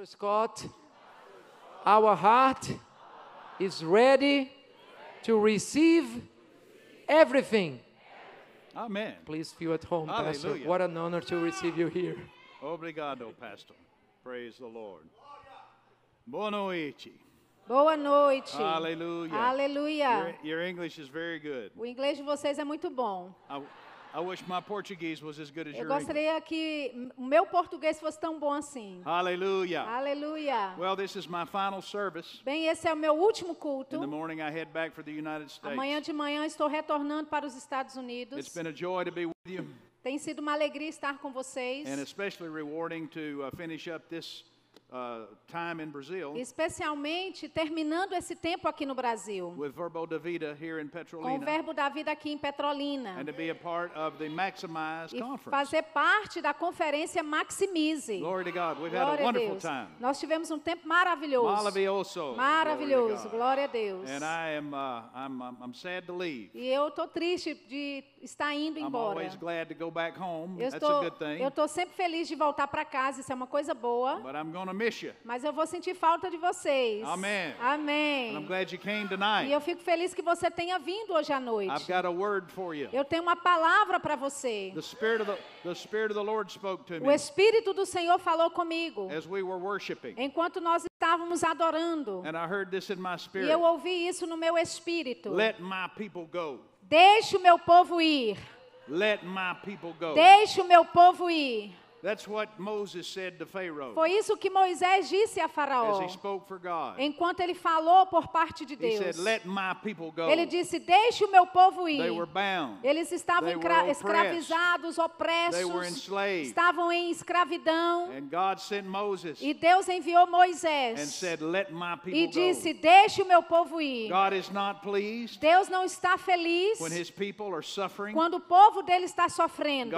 Pastor Scott, our heart is ready to receive everything. Amen. Please feel at home, Pastor. What an honor to receive you here. Obrigado, Pastor. Praise the Lord. Boa noite. Boa noite. Hallelujah. Aleluia. Your, your English is very good. O inglês de vocês é muito bom. I, I wish my Portuguese was as good as Eu gostaria que o meu português fosse tão bom assim. Hallelujah. Aleluia. Well, this is my final service. Bem, esse é o meu último culto. In the morning, I head back for the United States. Amanhã de manhã estou retornando para os Estados Unidos. It's been a joy to be with you, Tem sido uma alegria estar com vocês. and especially rewarding to uh, finish up this uh, time in Brazil Especialmente terminando esse tempo aqui no Brasil. with Verbo da Vida here in Com o Verbo da Vida aqui em Petrolina. and to be a part of the Maximize E Conference. fazer parte da conferência Maximize. Glory to God. We've had a Glória wonderful Deus. time. Nós tivemos um tempo maravilhoso. Maravilhoso. Maravilhoso. Glória a Deus. And I am uh, I'm, I'm, sad to leave. E eu estou triste de estar indo I'm embora. always glad to go back home. Eu That's a estou, sempre feliz de voltar para casa, isso é uma coisa boa. But I'm miss you. Mas eu vou sentir falta de vocês. Amém. Amém. And I'm glad you came E tonight. eu fico feliz que você tenha vindo hoje à noite. I've got a word for you. Eu tenho uma palavra para você. The spirit of the the spirit of the Lord spoke to O me Espírito do Senhor falou comigo as we were worshiping. enquanto nós estávamos adorando. And I heard this in my E spirit. eu ouvi isso no meu espírito. Let my people go. Deixe o meu povo ir. Let my people go. Deixe o meu povo ir. That's what Moses said to Pharaoh Foi isso que Moisés disse a as Faraó. he spoke for God. Enquanto ele falou por parte de He Deus. said, "Let my people go." Ele disse: Deixe o meu povo ir. They were bound. Eles estavam escravizados, They were opressos, enslaved. estavam em escravidão. And God sent Moses E Deus enviou and Moisés said, "Let my e disse: go." Deixe o meu povo ir. Deus não está feliz when His people are suffering. quando o povo dele está sofrendo.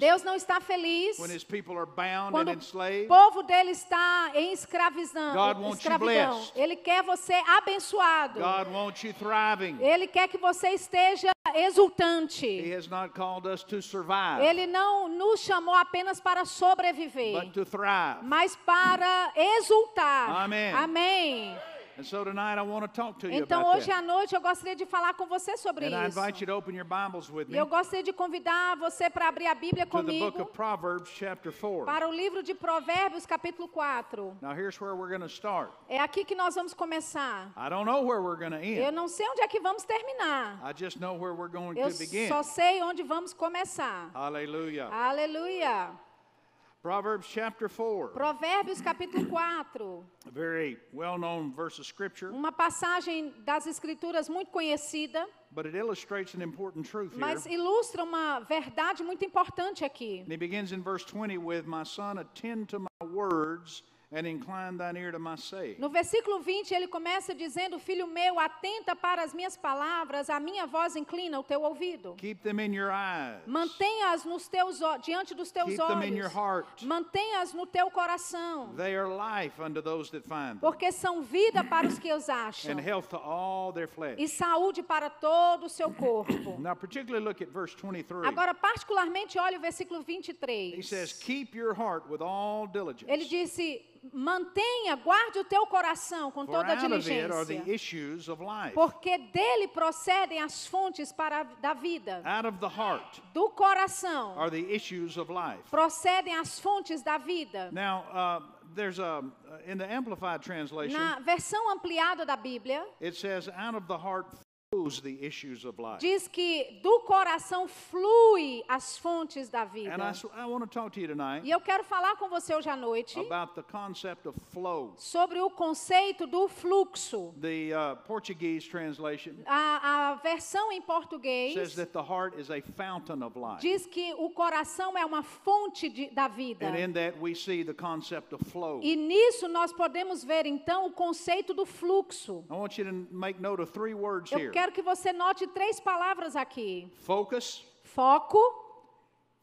Deus não está feliz when His people are bound quando and o povo dele está em escravizão, escravidão. Ele quer você abençoado. God wants you thriving. Ele quer que você esteja He exultante. has not called us to survive, Ele não nos chamou apenas para sobreviver, but to thrive. mas para exultar. Amém. Amém. And so tonight I want to talk to you Então about hoje à noite eu gostaria de falar com você sobre And I isso. invite you to open your Bibles with me eu gostaria de convidar você para abrir a Bíblia to the book comigo of Proverbs, chapter 4. para o livro de Provérbios, capítulo 4. Now here's where we're going to start. É aqui que nós vamos começar. I don't know where we're going to Eu end. não sei onde é que vamos terminar. I just know where we're going Eu to begin. só sei onde vamos começar. Hallelujah. Aleluia. Proverbs chapter 4, Provérbios capítulo 4. a very well-known verse of scripture, Uma passagem das escrituras muito conhecida, but it illustrates an important truth here. mas ilustra uma verdade muito importante aqui. And he begins in verse 20 with, My son, attend to my words and incline thine ear to my saying. No versículo 20, ele começa dizendo: Filho meu, atenta para as minhas palavras, a minha voz inclina o teu ouvido. Keep them in your eyes. Mantenha-as nos teus diante dos teus Keep them in your olhos. heart. Mantenha-as no teu coração, They are life unto those that find them, porque são vida para os que os acham and health to all their flesh. e saúde para todo o seu corpo. Now, particularly look at verse 23. Agora, particularmente, olha o versículo He 23. says, Keep your heart with all diligence. Ele disse: mantenha, guarde o teu coração com toda are diligência, porque dele procedem as fontes para a, da vida. Out of the heart Do coração are the issues of life. procedem as fontes da vida. Now, uh, there's a, in the Amplified translation, Na versão ampliada da Bíblia, it says, Out of the heart diz que do coração flui as fontes da vida. And I, s- I want to talk to you tonight E eu quero falar com você hoje à noite about the concept of flow. sobre o conceito do fluxo. The uh, Portuguese translation A, a versão em português says that the heart is a fountain of life. diz que o coração é uma fonte de- da vida. And in that we see the concept of flow. E nisso nós podemos ver então o conceito do fluxo. I want you to make note of three words Eu here quero que você note três palavras aqui: focus, foco,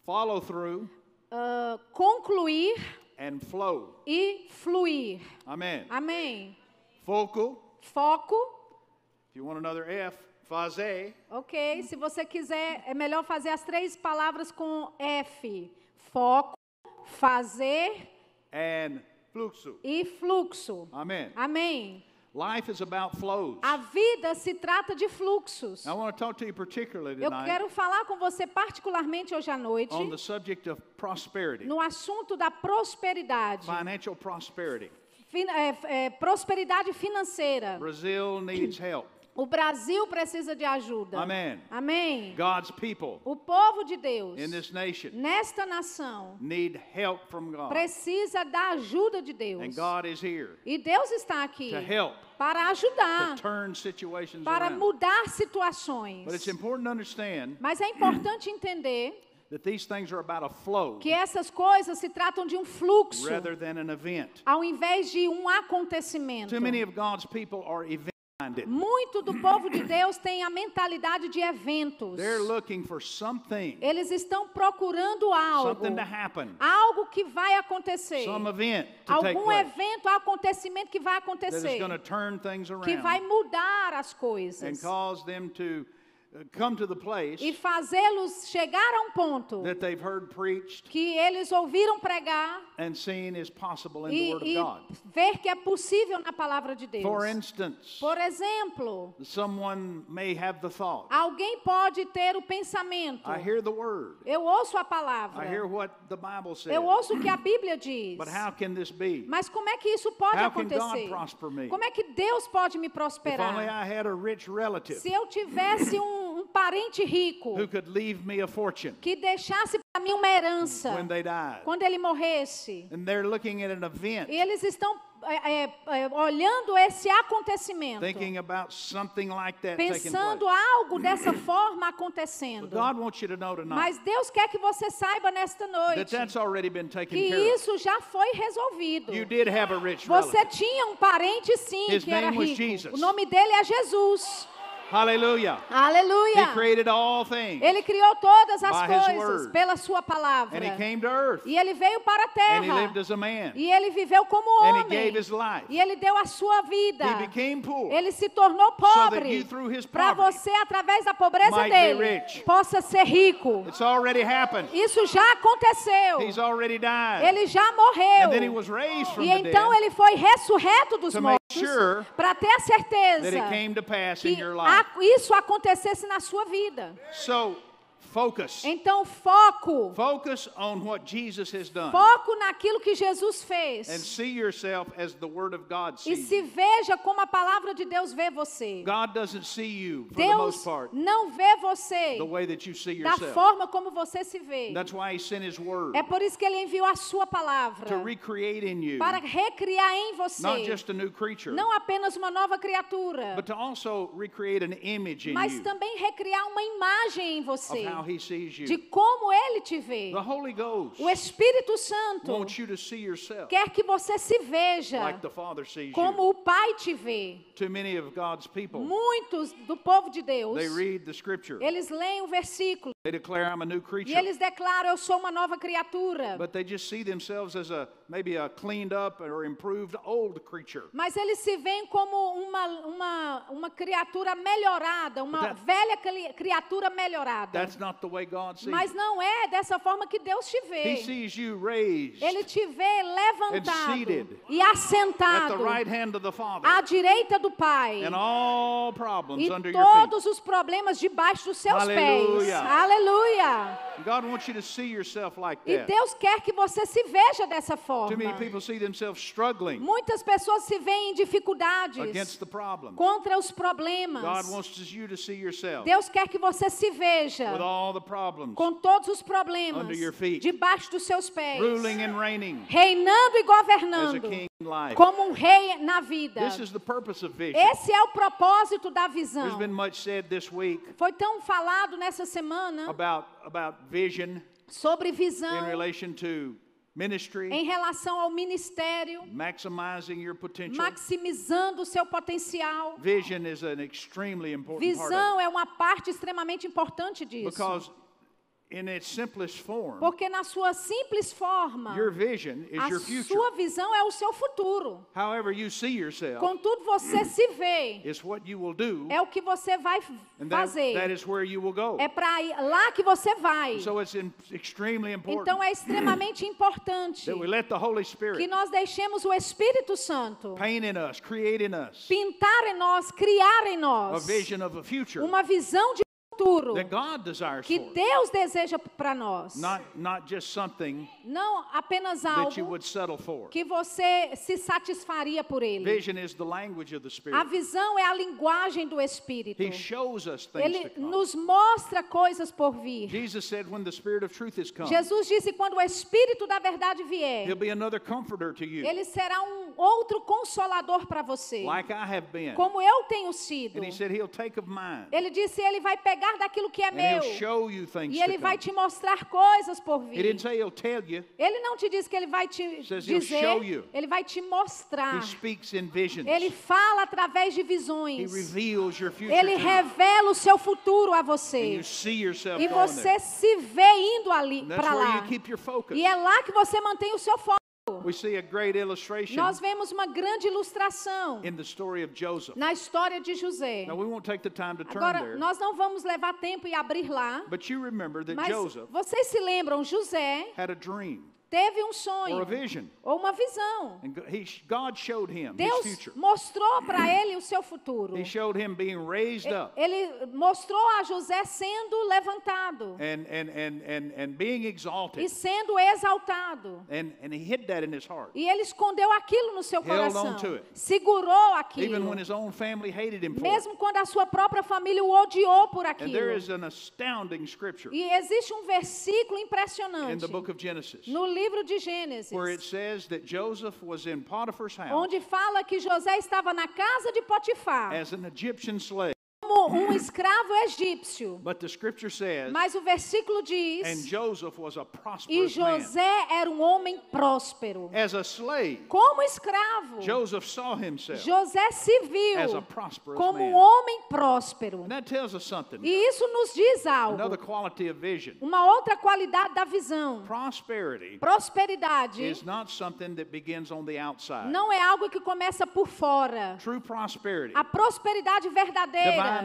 follow through, ah, concluir and flow. e fluir. Amen. Amém. Focal, Foco, if you want another F, fazer, ok. Se você quiser, é melhor fazer as três palavras com F: foco, fazer and fluxo. e fluxo. Amen. Amém. Life is about flows. A vida se trata de fluxos. I want to talk to you particularly Eu tonight quero falar com você particularmente hoje à noite on the subject of prosperity, no assunto da prosperidade, financial prosperity. Fin- é, é, prosperidade financeira. Brazil needs help. O Brasil precisa de ajuda. Amen. Amém. God's people O povo de Deus in this nation nesta nação need help from God. precisa da ajuda de Deus. And God is here E Deus está aqui to help, para ajudar, turn situations para mudar situações. But it's important to understand Mas é importante entender that these things are about a flow que essas coisas se tratam de um fluxo, rather than an event. ao invés de um acontecimento. Too many of God's people are event. Muito do povo de Deus tem a mentalidade de eventos. Eles estão procurando algo, algo que vai acontecer, algum evento, acontecimento que vai acontecer, que vai mudar as and coisas. cause them to come to the place e fazê-los chegar a um ponto that they've heard preached que eles ouviram pregar and seen is possible in the e, Word of e God. ver que é possível na palavra de Deus. For instance, Por exemplo, someone may have the thought, alguém pode ter o pensamento. I hear the Word, Eu ouço a I palavra. hear what the Bible says, Eu ouço o que a Bíblia diz. but how can this be? Mas como é que isso pode How can God acontecer? prosper me? Como é que Deus pode me prosperar? Se eu tivesse um, um parente rico who could leave me a fortune que deixasse para mim uma herança quando ele morresse, And they're looking at an event, e eles estão é, é, é, olhando esse acontecimento, thinking about something like that pensando algo dessa forma acontecendo. God wants you to know tonight Mas Deus quer que você saiba nesta that noite that's already been taken que isso já foi resolvido. You did have a rich Você tinha um parente sim His que era rico. Jesus. O nome dele é Jesus. Hallelujah. He Aleluia. created all things. Ele criou todas as By his coisas word. pela sua palavra. And he came to earth. E ele veio para a And he terra. lived as a man. E ele viveu como And he homem. gave his life. E ele deu a sua vida. He became poor. Ele se tornou pobre. his Para você, através da pobreza might be dele, rich. possa ser rico. It's already happened. Isso já aconteceu. He's already died. Ele já morreu. And then he was raised from E the então dead ele foi ressurreto dos mortos sure para ter a certeza that it came to pass que in your life. a- isso acontecesse na sua vida. So, focus. Então, foco. Focus on what Jesus has done. Foco naquilo que Jesus And fez. see yourself as the Word of God E sees se you. veja como a palavra de Deus vê você. God doesn't see you, for the most Deus part, não vê você the way that you see da yourself. forma como você se vê. That's why He sent His Word É por isso que ele enviou a sua palavra to recreate in you para recriar em not você just a new creature, não apenas uma nova criatura, but to also recreate an image in mas you também recriar uma imagem em of você how He sees de you. como ele te vê. The Holy Ghost O Espírito Santo wants you to see yourself quer que você se veja like the Father sees como you. o Pai te vê. Too many of God's people, Muitos do povo de Deus, they read the Scripture, eles leem o versículo they declare, I'm a new e creature. eles declaram: Eu sou uma nova criatura. But they just see themselves as a maybe a cleaned up or improved old creature. Mas eles se veem como uma, uma, uma criatura melhorada, uma that- velha cri- criatura melhorada. That's not the way God sees Mas não é dessa forma que Deus te He vê. sees you raised Ele te vê levantado seated e at assentado the right hand of the Father à direita do Pai. and all problems E under your feet. todos os problemas debaixo dos seus Aleluia. pés. Aleluia. God wants you to see yourself like E that. Deus quer que você se veja dessa Too many forma. people see themselves struggling Muitas pessoas se veem em dificuldades against the problems. contra os God problemas. wants you to see yourself Deus quer que você se veja with all the problems, com todos os problemas Under your feet. debaixo dos seus pés, ruling and reigning reinando e governando. Como um rei na vida. This is the purpose of vision. Esse é o propósito da visão. Foi tão falado nessa semana about about vision sobre visão relation to ministry, em relação ao ministério, maximizando o seu potencial. Visão é uma parte extremamente importante disso. because in its simplest form, Porque na sua simples forma, your vision is a your future. sua visão é o seu futuro. However you see yourself Contudo, você se vê, is what you will do, é o que você vai f- and that, that fazer. is where you will go. É para lá que você vai. So it's in, extremely important Então é extremamente importante that we let the Holy que nós deixemos o Espírito Santo paint in us, create in us pintar em nós, criar em a nós vision of a future uma visão de futuro that God desires que for us. Deus deseja para nós. Not, not just something Não apenas that you algo would settle for. que você se satisfaria por ele. Vision is the language of the A visão é a linguagem do Espírito. He shows us things Ele nos mostra coisas por vir. Jesus said, when the Spirit of truth is come, Jesus disse: quando o Espírito da verdade vier, He'll be another comforter to you, ele será um outro consolador para você, como eu tenho sido. And He said, He'll take of mine, Ele disse: ele vai pegar daquilo que é meu e ele vai te mostrar coisas por vir. Ele não te diz que ele vai te dizer, ele vai te mostrar. Ele fala através de visões. Ele revela o seu futuro a você. E você se vê indo ali para lá. E é lá que você mantém o seu foco. Nós vemos uma grande ilustração in the story of Joseph. na história de José. Now, we won't take the time to turn Agora, nós não vamos levar tempo e abrir lá, but you remember that mas Joseph vocês se lembram, José had a dream teve um sonho ou uma visão. Deus mostrou para ele o seu futuro. He showed him being raised up Ele mostrou a José sendo levantado e sendo exaltado. And, and he hid that in his heart, E ele escondeu aquilo no seu coração. on to it. Segurou even aquilo. when his own family hated him for it. Mesmo quando a sua própria família o odiou por And there aquilo. is an astounding scripture E existe um versículo in impressionante the book of Genesis no livro de Gênesis, where it says that Joseph was in Potiphar's house onde fala que José estava na casa de Potifar as an Egyptian slave. Como um escravo egípcio. But the scripture says, Mas o versículo and diz: Joseph was a E. José era um homem próspero. As a slave, Como escravo, Joseph saw himself José se viu como um man. homem próspero. And that tells us something. E isso nos diz Another algo. quality of vision. Uma outra qualidade da visão. Prosperity Prosperidade is not something that begins on the outside. não é algo que começa por fora. True prosperity, A prosperidade verdadeira,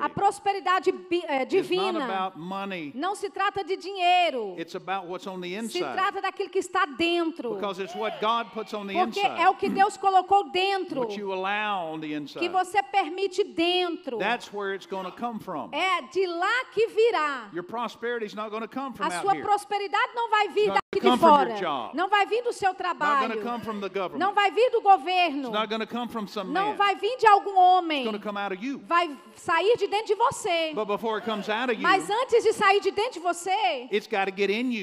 a prosperidade eh, divina, about money. não se trata de dinheiro. It's about what's on the Se inside. trata daquilo que está dentro. Because it's what God puts on the Porque é inside. o que Deus colocou dentro, que você permite dentro. That's where it's going to come from. É de lá que virá. Your prosperity is not going to come from A sua prosperidade não vai vir gonna de fora. Não vai vir do seu trabalho. Não vai vir do governo. Não vai vir de algum homem. Vai sair de dentro de você. Mas antes de sair de dentro de você,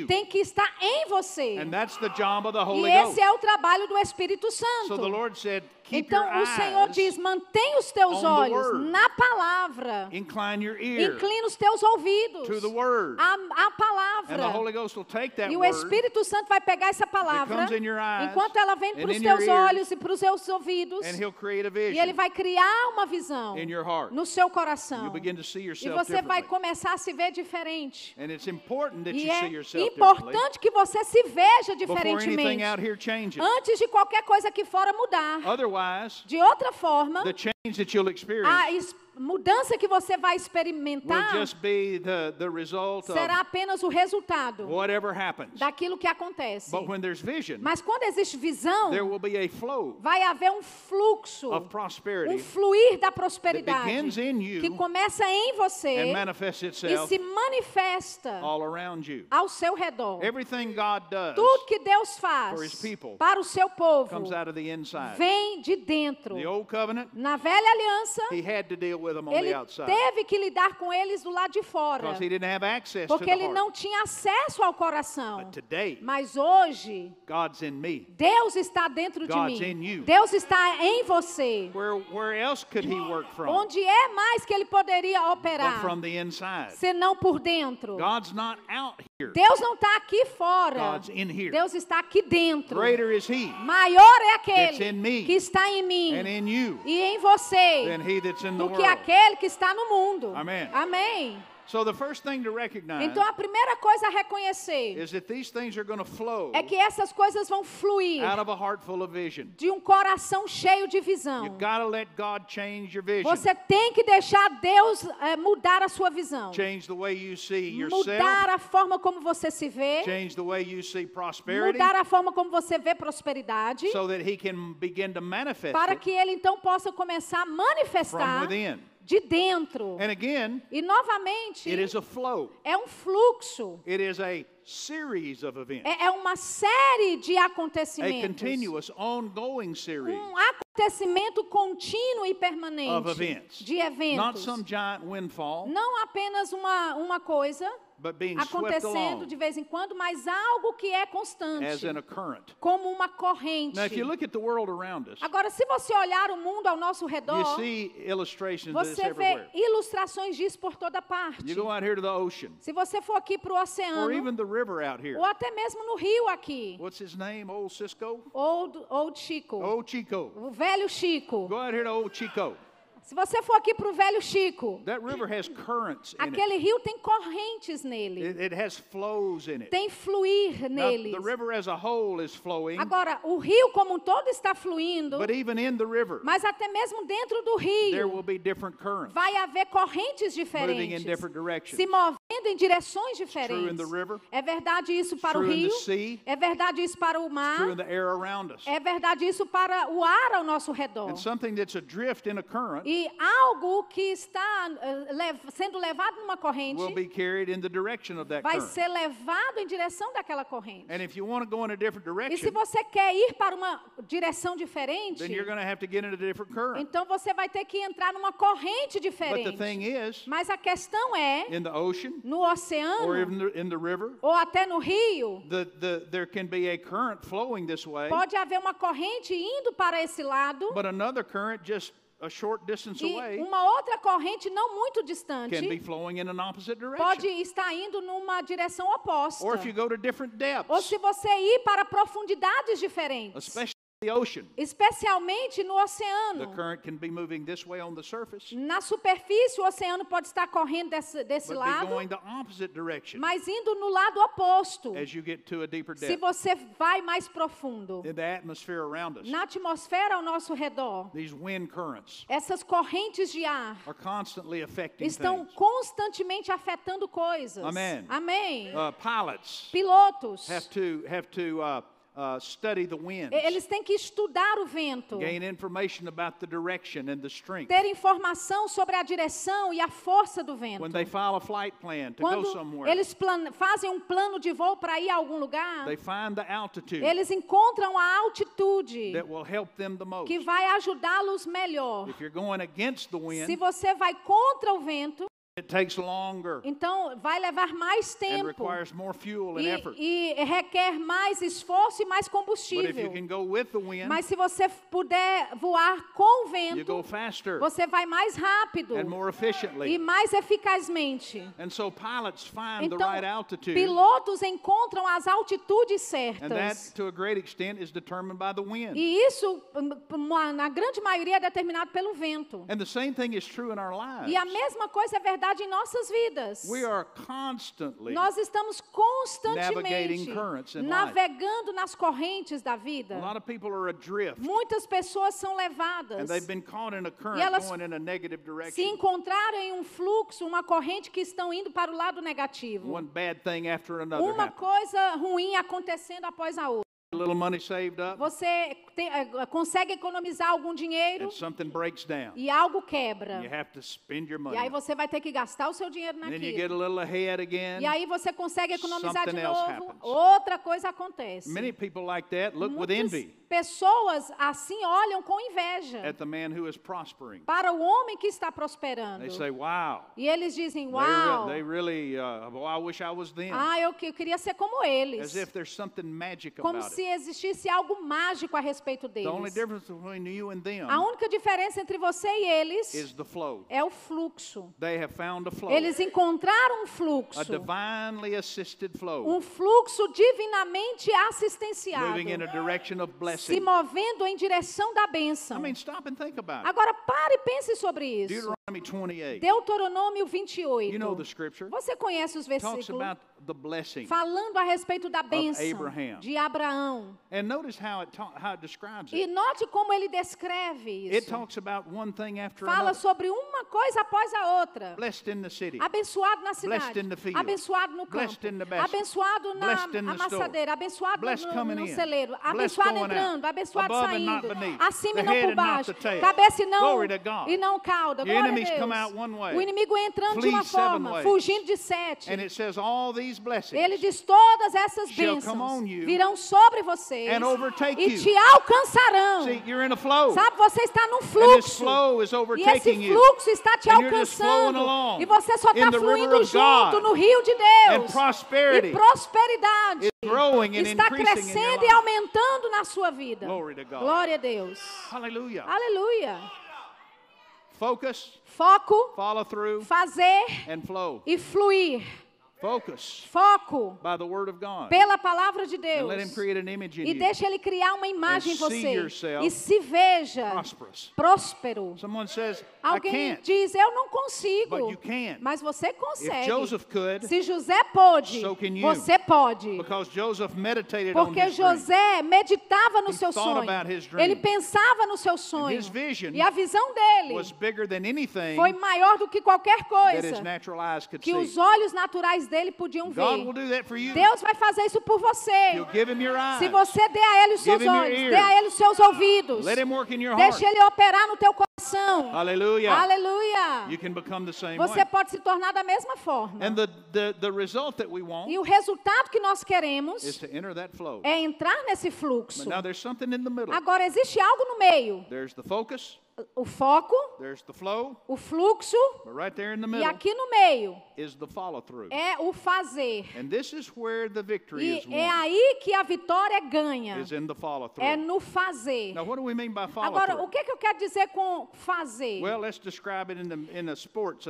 tem que estar em você. E esse é o trabalho do Espírito So the Santo. Lord said, Então o Senhor diz: mantém os teus olhos na palavra. Inclina os teus ouvidos to the word. à, palavra. E o Espírito Santo vai pegar essa palavra, enquanto ela vem para os teus olhos e para os seus ouvidos, e ele vai criar uma visão no seu coração. E você vai começar a se ver diferente. And it's important that E you é see yourself differently importante que você se veja diferentemente antes de qualquer coisa aqui fora mudar. Otherwise, De outra forma, the change that you'll experience. a mudança que você vai will experimentar just be the, the result será apenas o resultado whatever happens. daquilo que acontece. But when there's vision, Mas quando existe visão, there will be a flow vai haver um fluxo, of um prosperity fluir da that prosperidade begins in you que começa em você and manifests e se manifesta all around you. ao seu redor. Everything God does Tudo que Deus for his faz people para o seu povo comes out of the inside. vem de dentro. The old covenant, Na velha aliança, he had to deal with them on ele the outside teve que lidar com eles do lado de fora, porque ele não tinha acesso ao coração. Mas hoje. Deus está dentro de mim. Deus está em você. Where, where else could he work from? Onde é mais que ele poderia operar, senão por dentro? Deus não está aqui fora. Deus está aqui dentro. Maior é aquele que está em mim e em você do que aquele que está no mundo. Amém. Amém. So the first thing to recognize Então a primeira coisa a reconhecer is that these things are going to flow é que essas coisas vão fluir out of a heart full of vision. de um coração cheio de You visão. got to let God change your vision. Você tem que deixar Deus eh, mudar a sua visão. Change the way you see yourself. Mudar a forma como você se vê. Change the way you see prosperity Mudar a forma como você vê prosperidade. so that he can begin to manifest Para que ele então possa começar a manifestar. De dentro. And again, E novamente, it is a flow. é um fluxo. It is a series of events. É, é uma série de A acontecimentos. continuous, ongoing series Um acontecimento contínuo e permanente of events. de Not eventos. some giant windfall, Não apenas uma, uma coisa acontecendo de vez em quando, mas algo que é constante, in a current. como uma corrente. Now, if you look at the world around us, Agora, se você olhar o mundo ao nosso you redor, see illustrations of this você vê everywhere. ilustrações disso por toda parte. You go out here to the ocean, Se você for aqui para o or oceano, even the river out here. ou até mesmo no rio aqui, What's his name? Old Cisco? Old, Old Chico, Old Chico. o velho Chico. Go out here to Old Chico. Se você for aqui para o velho Chico, That river has currents in it. aquele rio tem correntes nele, It, it has flows in it. tem fluir Now, neles. the river as a whole is flowing, Agora, o rio como um todo está fluindo, but even in the river, mas até mesmo dentro do there will rio be different currents vai haver correntes diferentes, se movendo em direções diferentes. É verdade isso para o rio, é verdade isso para o mar, é verdade isso para o ar ao nosso redor. And something that's adrift in a current E algo que está eh, sendo levado numa corrente will be carried in the direction of that vai ser levado em direção daquela corrente. And if you want to go in a different E se você quer ir para uma direção diferente, then you're going to have to get in a different current. então você vai ter que entrar numa corrente But the diferente. thing is, Mas a questão é, no or oceano in the, in the river, ou até no rio, the, the, there can be a current flowing this way, pode haver uma corrente indo para esse lado but another current just a short distance e away uma outra corrente não muito can be distante flowing in an opposite pode direction. estar indo numa direção oposta. Or if you go to different Ou depths, se você ir para profundidades diferentes, the ocean, especialmente no the oceano. current can be moving this way on the surface, Na superfície, o oceano pode estar correndo desse, desse but be lado, going the opposite direction mas indo no lado oposto. as you get to a deeper Se depth você vai mais profundo. in the atmosphere around us. Na atmosfera ao nosso redor, These wind currents essas correntes de ar are constantly affecting estão things. constantemente afetando coisas. Amém. Amém. Uh, pilots Pilotos, have to have to uh, uh, study the winds, eles têm que estudar o vento, gain information about the direction and the strength. ter informação sobre a direção e a força do vento. When they file a flight plan to go Quando somewhere, eles fazem um plano de voo para ir a algum lugar, they find the altitude eles encontram a altitude that will help them the most. que vai ajudá-los melhor. If you're going against the Se wind, você vai contra o vento, então vai levar mais and tempo requires more fuel and effort. e, e requer mais esforço e mais But if you combustível. can go with the wind, Mas se você puder voar com o you go vento, faster você vai mais rápido and more e mais eficazmente. And so pilots find the Então, right altitude, pilotos encontram as altitudes and that, certas. to a great extent, is determined by the wind. E isso, na grande maioria, é determinado pelo vento. And the same thing is true in our lives. E a mesma coisa é verdade em nossas vidas. Nós estamos constantemente navegando nas correntes da a vida. lot of people are adrift, Muitas pessoas são and levadas. they've been caught in a current elas going in a negative Se encontraram em um fluxo, uma corrente que estão indo para o lado negativo. One bad thing after another Uma coisa ruim acontecendo após a outra. Você tem- eh, consegue economizar algum dinheiro down. e algo quebra. E aí você vai ter que gastar o seu dinheiro naquilo. again. E aí você consegue economizar de novo, outra coisa acontece. Many people like that look with Muitas envy pessoas assim olham com inveja at the man who is prospering. para o homem que está prosperando. They say, "Wow, E eles dizem, uau, really. Uh, well, them." ah, eu, eu queria ser como As eles. if there's something magic Como se existisse algo mágico a respeito The only deles. difference between you and them A única diferença entre você e eles é o fluxo. They have found a flow, Eles encontraram um a fluxo, divinely assisted flow, um fluxo divinamente assistenciado, moving in a direction of se movendo em direção da bênção. I mean, stop and think about it. Agora pare e pense sobre isso. Deuteronomy 28. Deuteronômio 28. You know the scripture. Você conhece os Talks versículos about the blessing. falando a respeito da bênção de Abraão. And notice how it, ta- how it describes E it. note como ele descreve It isso. talks about one thing after Fala another. sobre uma coisa após a outra. Blessed in the city. Abençoado na Blessed cidade, in the field. abençoado no campo, Blessed in the basket. abençoado na Blessed in the amassadeira, abençoado Blessed no, coming no celeiro, Blessed abençoado out. entrando, abençoado Above and not saindo, beneath. acima e não por baixo, cabeça e não, Glory to God. e não cauda. Glória a Deus. O inimigo entrando de uma forma, fugindo de sete. And it says all these blessings Ele diz: todas essas bênçãos virão sobre vocês e te alcançarão. Sabe, você está num fluxo. E esse fluxo está te alcançando. E você só está fluindo junto no rio de Deus. E prosperidade está crescendo e aumentando na sua vida. Glória a Deus. Hallelujah. Aleluia. Focus, Foco, follow through, fazer e fluir. Focus Foco by the word of God. pela palavra de And Deus. let him create an image in E deixa ele criar uma imagem em And você. E se veja prosperous. próspero. Someone says, I Alguém can't. diz, eu não consigo. But you can. Mas você If consegue. Joseph could, Se José pôde, so can you. você pode. because Joseph meditated on Porque his dream. José meditava no He seu thought sonho. about his dream. Ele pensava no seu sonho. his vision E a visão dele was bigger than anything foi maior do que qualquer that his coisa natural eyes could que see. os olhos naturais dele podiam ver. Deus vai fazer isso por você. Se você der a ele os seus olhos, dê a ele os seus ouvidos. Deixe ele operar no teu coração. Aleluia. Same Você pode se tornar da mesma forma. And the, the, the result that we want E o resultado que nós queremos é entrar nesse fluxo. Agora, existe algo no meio. There's the focus, O foco, there's the flow, o fluxo right there in the e middle aqui no meio é o fazer. And this is where the victory E is é aí que a vitória ganha. É no fazer. Now, what do we mean by follow Agora, o que, que eu quero dizer com fazer? Well, let's describe it in, the, in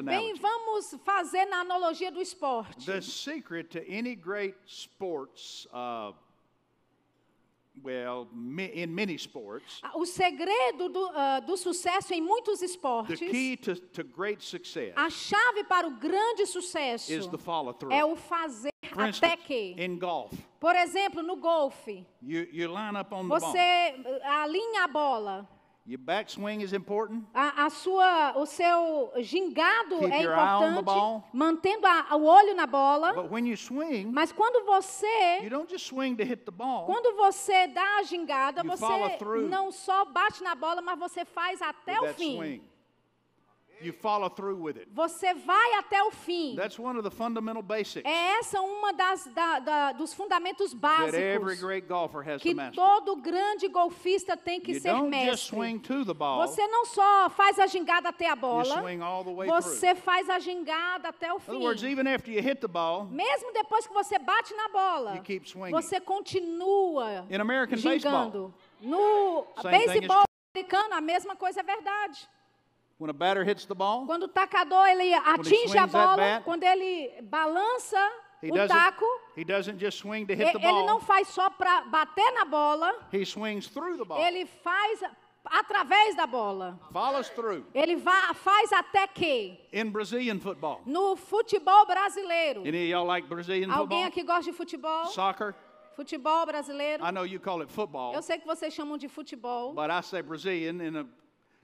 Bem, analogy. vamos fazer na analogia do esporte. The secret to any great sports, uh, well, in many sports, O segredo do, ah, do sucesso em muitos the esportes, key to, to great success a chave para o grande sucesso is the follow through. é o fazer For até instance, que. in golf, Por exemplo, no golfe, you, you line up on the ball. você ah, alinha a bola. Your backswing is important. A, a sua, o seu gingado Keep é importante, ball. mantendo a- o olho na bola. But when you swing, Mas quando você you don't just swing to hit the ball. Quando você dá a gingada, você não só bate na bola, mas você faz até o fim. swing. You follow through with it. Você vai até o fim. That's one of the fundamental basics É essa uma das da- da- dos fundamentos that every básicos great golfer has que to master. todo grande golfista tem que You ser don't just mestre. swing to the ball. Você não só faz a gingada até a You bola, swing all the way você faz a gingada até o In other words, fim. even after you hit the ball, Mesmo depois que você bate na bola, You keep swinging. você continua In American baseball, gingando. No thing is beisebol americano, a mesma coisa é verdade. Ball, Quando o tacador ele atinge a bola, bat, quando ele balança he o taco, he doesn't just swing to hit the ele não faz só para bater na bola, He swings through the ball. ele faz através da bola. Ele va- faz até que In Brazilian football. no futebol brasileiro. Any of y'all like Brazilian Alguém football? aqui gosta de futebol? Soccer? Futebol brasileiro? I know you call it football, Eu sei que vocês chamam de futebol. but I say Brazilian in a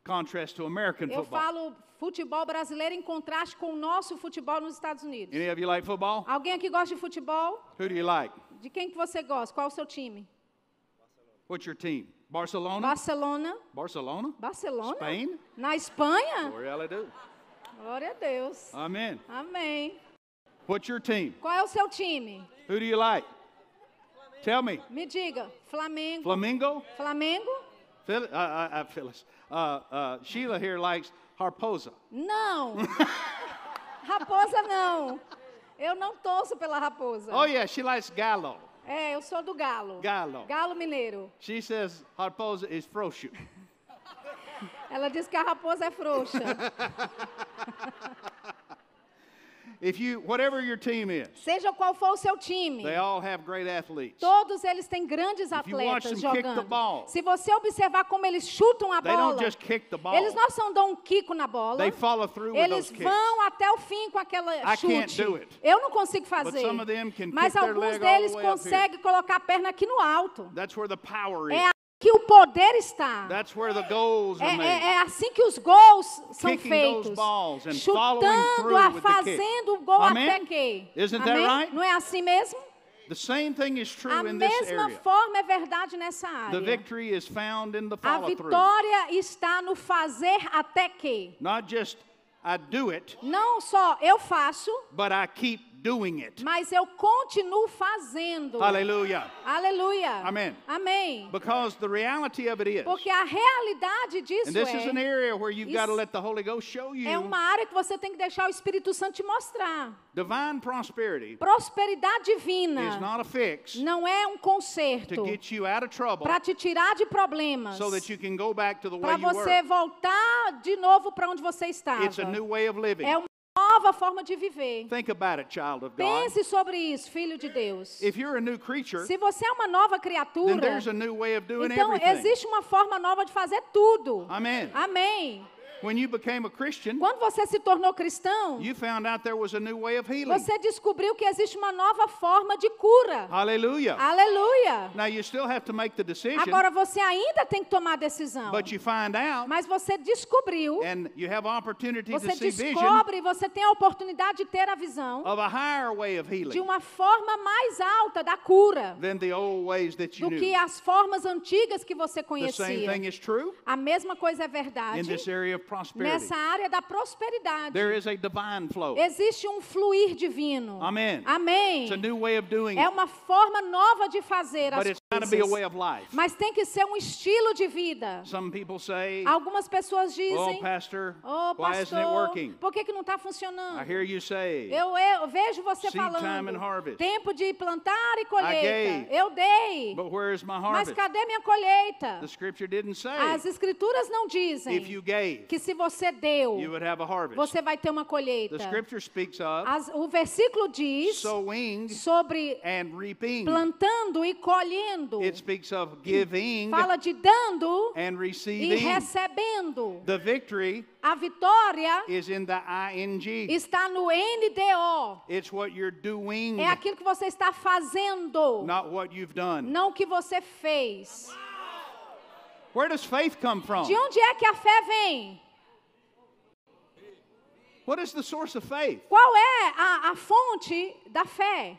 contrast to American Eu football. falo futebol brasileiro em contraste com o nosso futebol nos Estados Unidos. Any of you like football? Alguém aqui gosta de futebol? Who do you like? De quem que você gosta? Qual o seu time? What's your team? Barcelona? Barcelona. Barcelona? Barcelona? Spain? Na Espanha? Glory hallelujah. Glória a Deus. Amen. Amém. What's your team? Qual é o seu time? Who do you like? Tell me. Me diga. Flamengo. Flamingo? Flamengo? Phil, uh, uh, uh, Phyllis. Uh, uh, Sheila here likes Harposa. Não. Raposa não. Eu não torço pela raposa. Oh, yeah, she likes Gallo. É, eu sou do Galo. Galo. Galo mineiro. She says raposa is frouxo. Ela diz que a raposa é frouxa. If you, whatever your team is, Seja qual for o seu time. they all have great athletes. Todos eles têm grandes If you watch atletas them kick the jogando. ball, Se você observar como eles chutam a They bola, don't just kick the ball. eles não só dão um quico na bola, They follow through with eles those kicks. vão até o fim com aquela I chute. can't do it. Eu não consigo fazer. some of them can Mas kick their alguns leg all the deles way up conseguem colocar a perna aqui no alto. That's where the power É is. aqui que o poder está. That's where the goals É, are made. é- é assim que os gols são feitos. Chutando, a, the fazendo o gol Amen? até que. Isn't that Amém? right? Não é assim mesmo? The same thing is true A in this mesma area. forma é verdade nessa The área. victory is found in the A vitória está no fazer até que. Not just I do it, Não só eu faço, but I keep doing it. mas eu continuo fazendo. Hallelujah. Aleluia. Amém. Amém. Because the reality of it is, Porque a realidade disso and this is an é, area where you've got to let the Holy Ghost show é you uma área que você tem que deixar o Espírito Santo te mostrar. divine prosperity Prosperidade is divina not a fix não é um conserto to get you out of trouble para te tirar de problemas, so that you can go back to the way para you você were. voltar de novo para onde você estava. It's a new way of living. É nova forma de viver. Think about it, child of God. Pense sobre isso, filho de Deus. If you're a new creature, Se você é uma nova then criatura, there's a new way of doing então everything. existe uma forma nova de fazer tudo. Amen. Amém. When you became a Christian, Quando você se tornou cristão, you found out there was a new way of healing. você descobriu que existe uma nova forma de cura. Hallelujah. Aleluia. Now you still have to make the decision, Agora você ainda tem que tomar a decisão. but you find out Mas você descobriu, and you have opportunity to você see vision descobre, você tem a oportunidade de ter a visão of a higher way of de healing uma forma mais alta da cura than the old ways that you do que knew. as formas antigas que você The same conhecia. thing is true A mesma coisa é in verdade this area of. Nessa área da prosperidade. There is a divine flow. Existe um fluir divino. Amen. Amém. It's a new way of doing É uma forma nova de fazer but as coisas. of life. Mas tem que ser um estilo de vida. Some people say, Algumas pessoas "Oh, dizem, pastor, oh, why isn't it pastor, working?" por que, que não está funcionando? I hear you say, Eu, eu vejo você Seed time and falando, harvest. tempo de plantar e colheita. gave. Eu dei, "But where is my mas harvest?" cadê minha colheita? The scripture didn't say As escrituras não dizem if you gave, que se você deu, you would have a harvest. você vai ter uma colheita. The scripture speaks of As- o versículo diz sowing sobre and reaping. plantando e colhendo. It speaks of giving Fala de dando and e receiving. recebendo. The victory A vitória is in the ing. está no NDO. It's what you're doing, É aquilo que você está fazendo, not what you've done. não o que você fez. Where does faith come from? De onde é que a fé vem? What is the source of faith? Qual é a, a fonte da fé?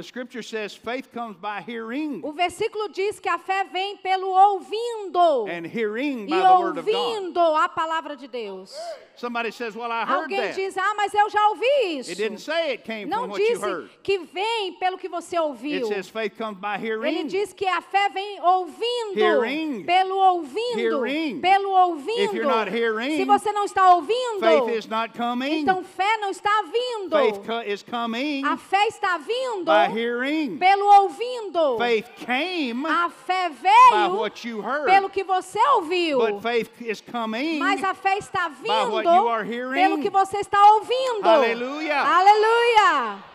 The scripture says faith comes by hearing, O versículo diz que a fé vem pelo ouvindo and hearing e by the word of God. ouvindo a palavra de Deus. Somebody says, Well, I heard Alguém that. diz, ah, mas eu já ouvi isso. It didn't say it came Não from what you disse heard. que vem pelo que você It ouviu. says faith comes by Ele hearing. diz que a fé vem ouvindo, Hearing. pelo ouvindo, Hearing. pelo ouvindo. If you're not hearing, Se você não está ouvindo, Faith is not coming. então fé não está vindo. Faith is coming A fé está vindo hearing. pelo ouvindo. Faith came A fé by veio what you heard. pelo que você ouviu. Mas a fé está vindo pelo que você está ouvindo. Aleluia. Aleluia.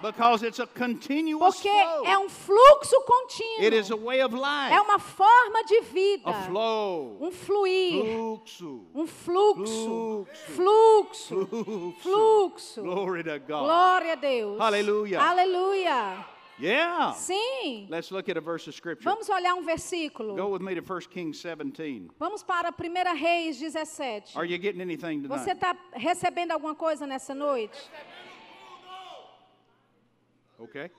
Because it's a continuous Porque flow. é um fluxo contínuo. It is a way of life. É uma forma de vida. a flow. Um fluir. Fluxo. Um fluxo. Fluxo. Fluxo. Fluxo. Glory to God. Glória a Deus. Aleluia. Aleluia. Yeah. Sim. Let's look at a verse of scripture. Vamos olhar um versículo. Go with me to 1 Kings 17. Vamos para 1 Reis 17. Are you getting anything tonight? Você está recebendo alguma coisa nessa noite? Okay.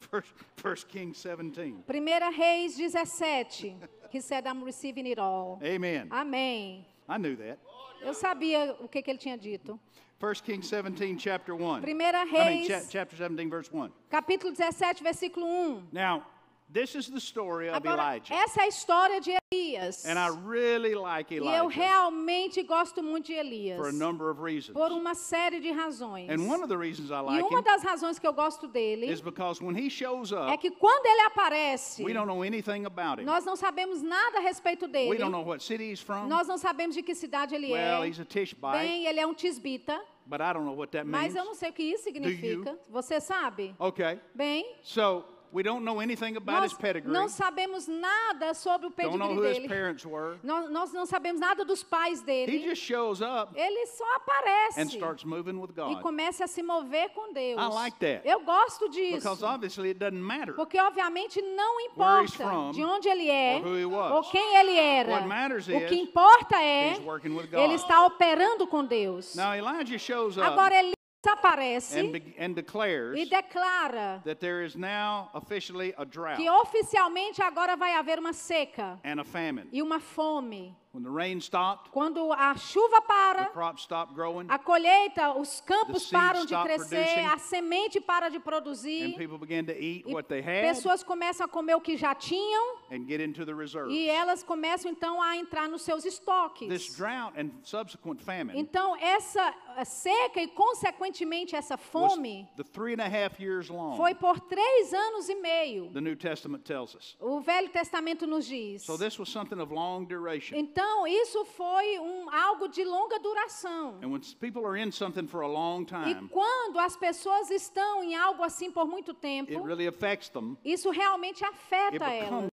First, First Kings 17. 1 Reis 17. He said, I'm receiving it all. Amen. Amém. I knew that. Eu sabia o que, que ele tinha dito. 1 Kings 17, chapter 1. Primeira I mean, cha- Reis, chapter 17, verse 1. capítulo 17, versículo 1. Now, This is the story of Agora, Elijah. essa é a história de Elias. And I really like E eu Elijah realmente gosto muito de Elias. for a number of reasons. Por uma série de razões. And one of the reasons I E like uma him das razões que eu gosto dele is because when he shows é up, que quando ele aparece, we don't know anything about him. nós não sabemos nada a respeito We dele. don't know what city he's from. Nós não sabemos de que cidade ele Well, é. he's a Tishbite, Bem, ele é um tisbita, but I don't know what that mas means. eu não sei o que isso significa. Você sabe? Okay, Bem, so we don't know anything about nós his pedigree. não sabemos nada sobre o Don't know pedigree who his dele. parents were. Nós, nós não sabemos nada dos pais He dele. just shows up Ele só aparece and starts moving with e God. começa a se mover com Deus. I like that. Eu gosto Because disso. obviously it doesn't matter. Porque obviamente não Where he's importa from de onde ele é or who he was. ou quem ele era. What matters O que importa é he's working with God. ele está operando com Deus. Now Elijah shows up Agora Elias aparece and, be- and declares e declara that there is now officially a drought que oficialmente agora vai haver uma seca and a famine. e uma fome. When the rain stopped, Quando a chuva the para, crops stopped growing, a colheita, os campos The param de crescer, producing. a semente para de and produzir. people began to eat what they had pessoas começam a comer o que já tinham and get into the reserves. e elas começam então a entrar nos seus This estoques. drought and subsequent famine Então essa seca e consequentemente essa was fome the three and a half years long, foi por três anos e meio. the New Testament tells us. O Velho Testamento nos diz. So this was something of long duration. Então isso foi um algo de longa duração. And when people are in something for a long E time, quando as pessoas estão em algo assim por muito it tempo, really affects them. isso realmente afeta elas.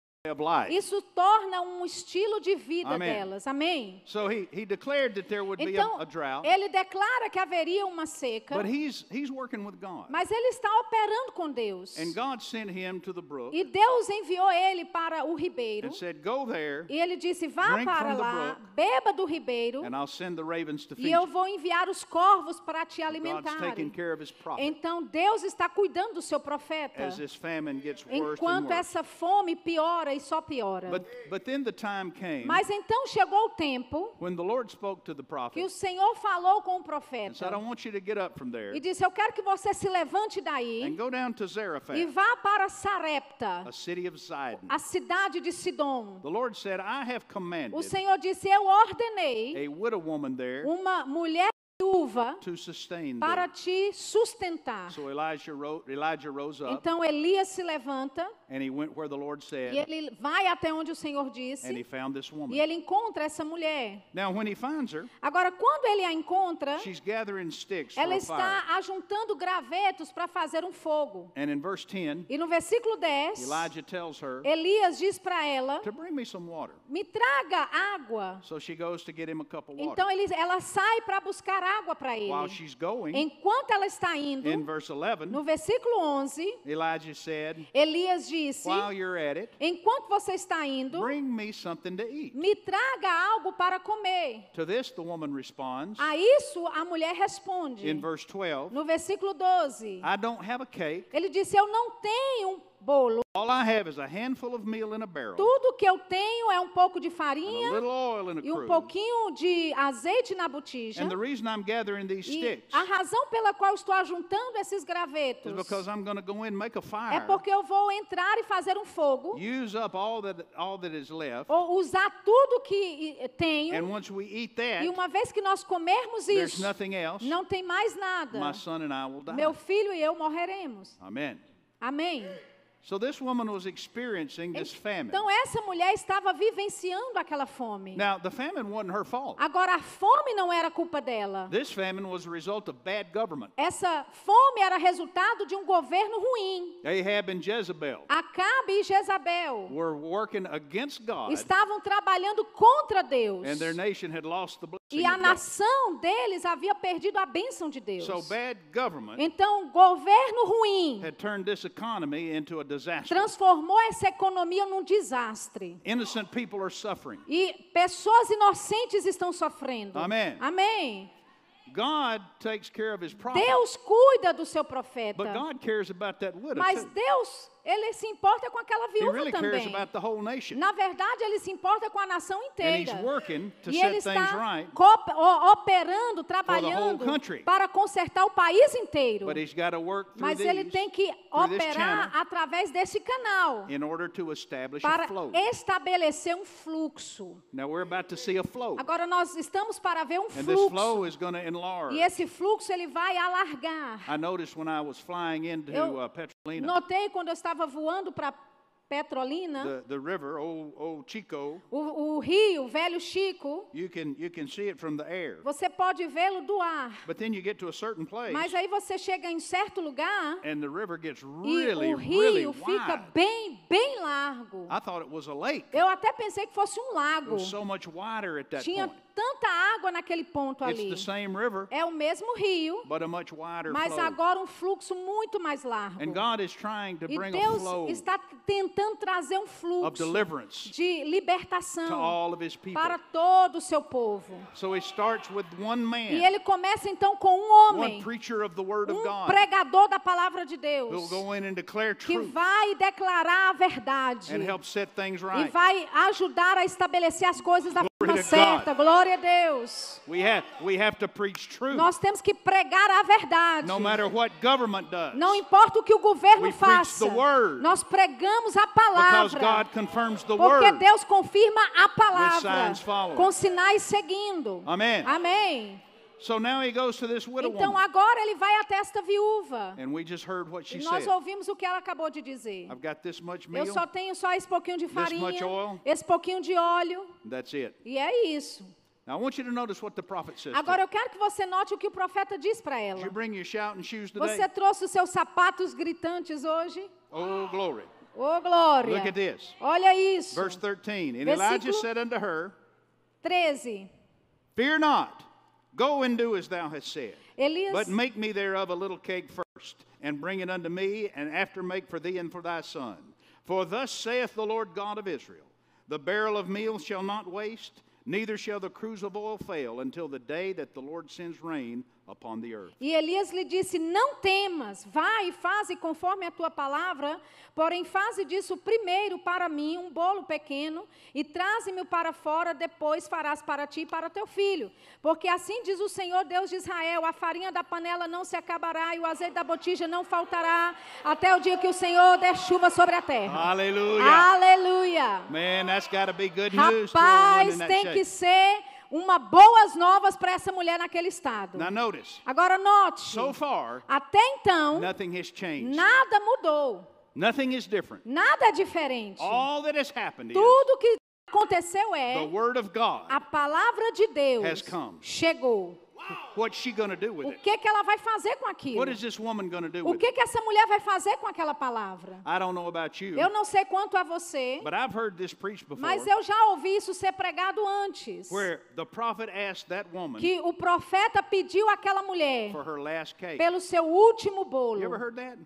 Isso torna um estilo de vida Amém. delas. Amém? So he, he declared that there would be Então, a, a drought, ele declara que haveria uma seca, but he's, he's working with God. mas ele está operando com Deus. And God sent him to the brook E Deus enviou ele para o ribeiro. and said, Go there, E ele disse: Vá para lá, brook, beba do ribeiro, and I'll send the ravens to feed e eu vou enviar os corvos para te alimentar. taking care of his prophet Então Deus está cuidando do seu profeta. as this famine gets worse and Enquanto worse. essa fome piora e só piora. But, but then the time came Mas então chegou o tempo when the Lord spoke to the que prophet o Senhor falou com o and said, I profeta want you to get up from there e disse: Eu quero que você se levante and daí go down to e Zarephath, vá para Sarepta, a city of Sidon. a cidade de Sidom. The Lord said, I have O commanded Senhor disse: Eu ordenei a widow woman there uma mulher viúva to sustain para te sustentar. So Elijah, wrote, Elijah rose up Então Elias se levanta and he went where the Lord e said ele vai até onde o Senhor and he disse found this e woman. ele encontra essa mulher. Now, when he finds her, Agora, quando ele a encontra, she's gathering sticks for ela a fire. está ajuntando gravetos para fazer um fogo. And in verse 10, E no versículo 10, Elijah tells her Elias diz para ela: to bring me some water. Me traga água. So she goes to get him a cup of water. Então ele, ela sai para buscar água para ele. While she's going, Enquanto ela está indo, in verse 11, no versículo 11, Elijah said, Elias disse: While you're at it, Enquanto você está indo, bring me something to eat. me traga algo para comer. To this, the woman responds A isso a mulher responde. in verse 12, No versículo 12, I don't have a cake. ele disse: Eu não tenho um bolo. All I have is a handful of meal in a barrel Tudo que eu tenho é um pouco de and a farinha little oil in a e um pouquinho de azeite na botija. And the reason I'm gathering these E sticks a razão pela qual estou ajuntando esses is gravetos because I'm going to go in and make a é fire, porque eu vou entrar e fazer um fogo, use up all that all that is left, ou usar tudo que tenho, and once we eat that, e uma vez que nós comermos there's isso, nothing else. não tem mais nada. My son and I will die. Meu filho e eu morreremos. Amen. Amém? So this woman was experiencing this famine. Então essa mulher estava vivenciando aquela fome. Now, the famine wasn't her fault. Agora a fome não era culpa dela. This famine was a result of bad government. Essa fome era resultado de um governo ruim. Ahab and Jezebel Acabe e Jezabel were working against God, estavam trabalhando contra Deus. and their nation had lost the E a nação deles havia perdido a bênção de Deus. So bad government Então, governo ruim had turned this economy into a disaster. transformou essa economia num desastre. Innocent people are suffering. E pessoas inocentes estão sofrendo. Amém. Amém. God takes care of his prophet, Deus cuida do seu profeta. but God cares about that widow Mas. Deus ele se importa com aquela viúva really também. Na verdade, ele se importa com a nação inteira. E ele está right, operando, trabalhando para consertar o país inteiro. Mas ele these tem que operar através desse canal para estabelecer um fluxo. Agora nós estamos para ver um fluxo. E esse fluxo ele vai alargar. I noticed when I was flying into Eu uh, Notei quando eu estava voando para Petrolina, the, the river, old, old Chico, o, o rio, o velho Chico, you can, you can see it from the air. você pode vê-lo do ar. But then you get to a certain place Mas aí você chega em certo lugar and the river gets e really, o really rio fica wide. bem, bem largo. I thought it was a lake. Eu até pensei que fosse um It lago. was so much wider at that Tinha point. Tanta água naquele ponto It's ali. the same river, É o mesmo rio, but a much wider mas flow. agora um fluxo muito mais largo. And God is trying to E Deus está tentando trazer um of fluxo deliverance de to libertação all of His people. para todo o seu povo. So He starts with one E man, ele começa então com um homem, um pregador da palavra de Deus, que vai declarar a verdade and help set things e vai ajudar a estabelecer as coisas da Certa. Glória a Deus. We have, we have to preach truth, Nós temos que pregar a verdade. no matter what government does, Não importa o que o governo We preach faça, the word. nós pregamos a because palavra. God confirms the Porque Word. Deus confirma a palavra signs following. com sinais seguindo. Amen. Amém. So now He goes to this widow Então agora ele vai até esta viúva. and we just heard what she E nós said. ouvimos o que ela acabou de dizer. I've got this much Eu meal, só tenho só esse pouquinho de much farinha, oil. esse pouquinho de óleo, that's it. e é isso. Now I want you to notice what the prophet says. to Agora eu quero que você note o que o profeta diz para ela. you bring your shouting shoes today? Você trouxe os seus sapatos gritantes hoje? Oh, glory. Ô, glória! Look at this. Olha isso. Verse 13. And Versículo- Elijah said unto her, 13. Fear not, go and do as thou hast said. Elias, But make me thereof a little cake first, and bring it unto me, and after make for thee and for thy son. For thus saith the Lord God of Israel The barrel of meal shall not waste, neither shall the cruse of oil fail, until the day that the Lord sends rain upon the earth. E Elias lhe disse: Não temas, vai e faze conforme a tua palavra, porém faze disso primeiro para mim um bolo pequeno e traze-me para fora, depois farás para ti e para teu filho. Porque assim diz o Senhor Deus de Israel: a farinha da panela não se acabará e o azeite da botija não faltará, até o dia que o Senhor der chuva sobre a terra. Hallelujah. Aleluia! Man, that's got to be good news Rapaz, tem que ser uma boas novas para essa mulher naquele estado. Now notice, Agora note, so far, até então, nothing has changed. nada mudou. Nothing is different. Nada é diferente. All that has happened Tudo que aconteceu the é Word of God. a palavra de has Deus come. chegou. What's she to do with O it? que que ela vai fazer com aquilo? What is this woman to do O with que it? que essa mulher vai fazer com aquela palavra? I don't know about you, Eu não sei quanto a você, but I've heard this preached before mas eu já ouvi isso ser pregado antes. where the prophet asked that woman Que o profeta pediu àquela mulher for her last cake. pelo seu último You bolo. ever heard that?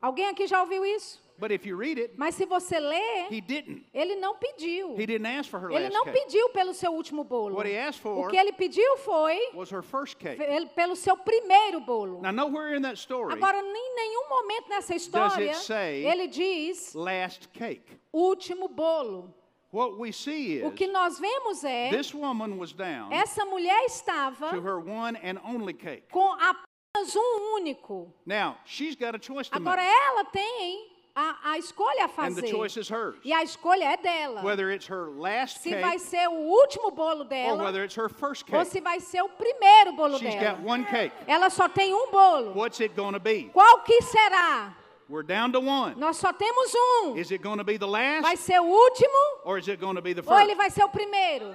Alguém aqui já ouviu isso? But if you read it, Mas se você ler, he didn't. ele não pediu. He didn't ask for her Ele last não cake. pediu pelo seu último bolo. What he asked O for que ele pediu foi was her first cake. pe- pelo seu primeiro bolo. Now, nowhere in that story, Agora, em nenhum momento nessa história, say- ele diz last cake. último bolo. What we see O is que nós vemos é, this woman was down essa mulher estava to her one and only cake. com apenas um único. Now, she's got a choice to Agora, make, ela tem a, a escolha a and the fazer. choice is hers. E a escolha é dela. Whether it's her last Se vai cake ser o último bolo or dela whether it's her first ou cake. se vai ser o primeiro bolo She's dela. got one cake. Ela só tem um bolo. What's it going to be? Qual que será? We're down to one. Nós só temos um. Is it going to be the Vai last ser o último or is it going to be the ou ele first? vai ser o primeiro?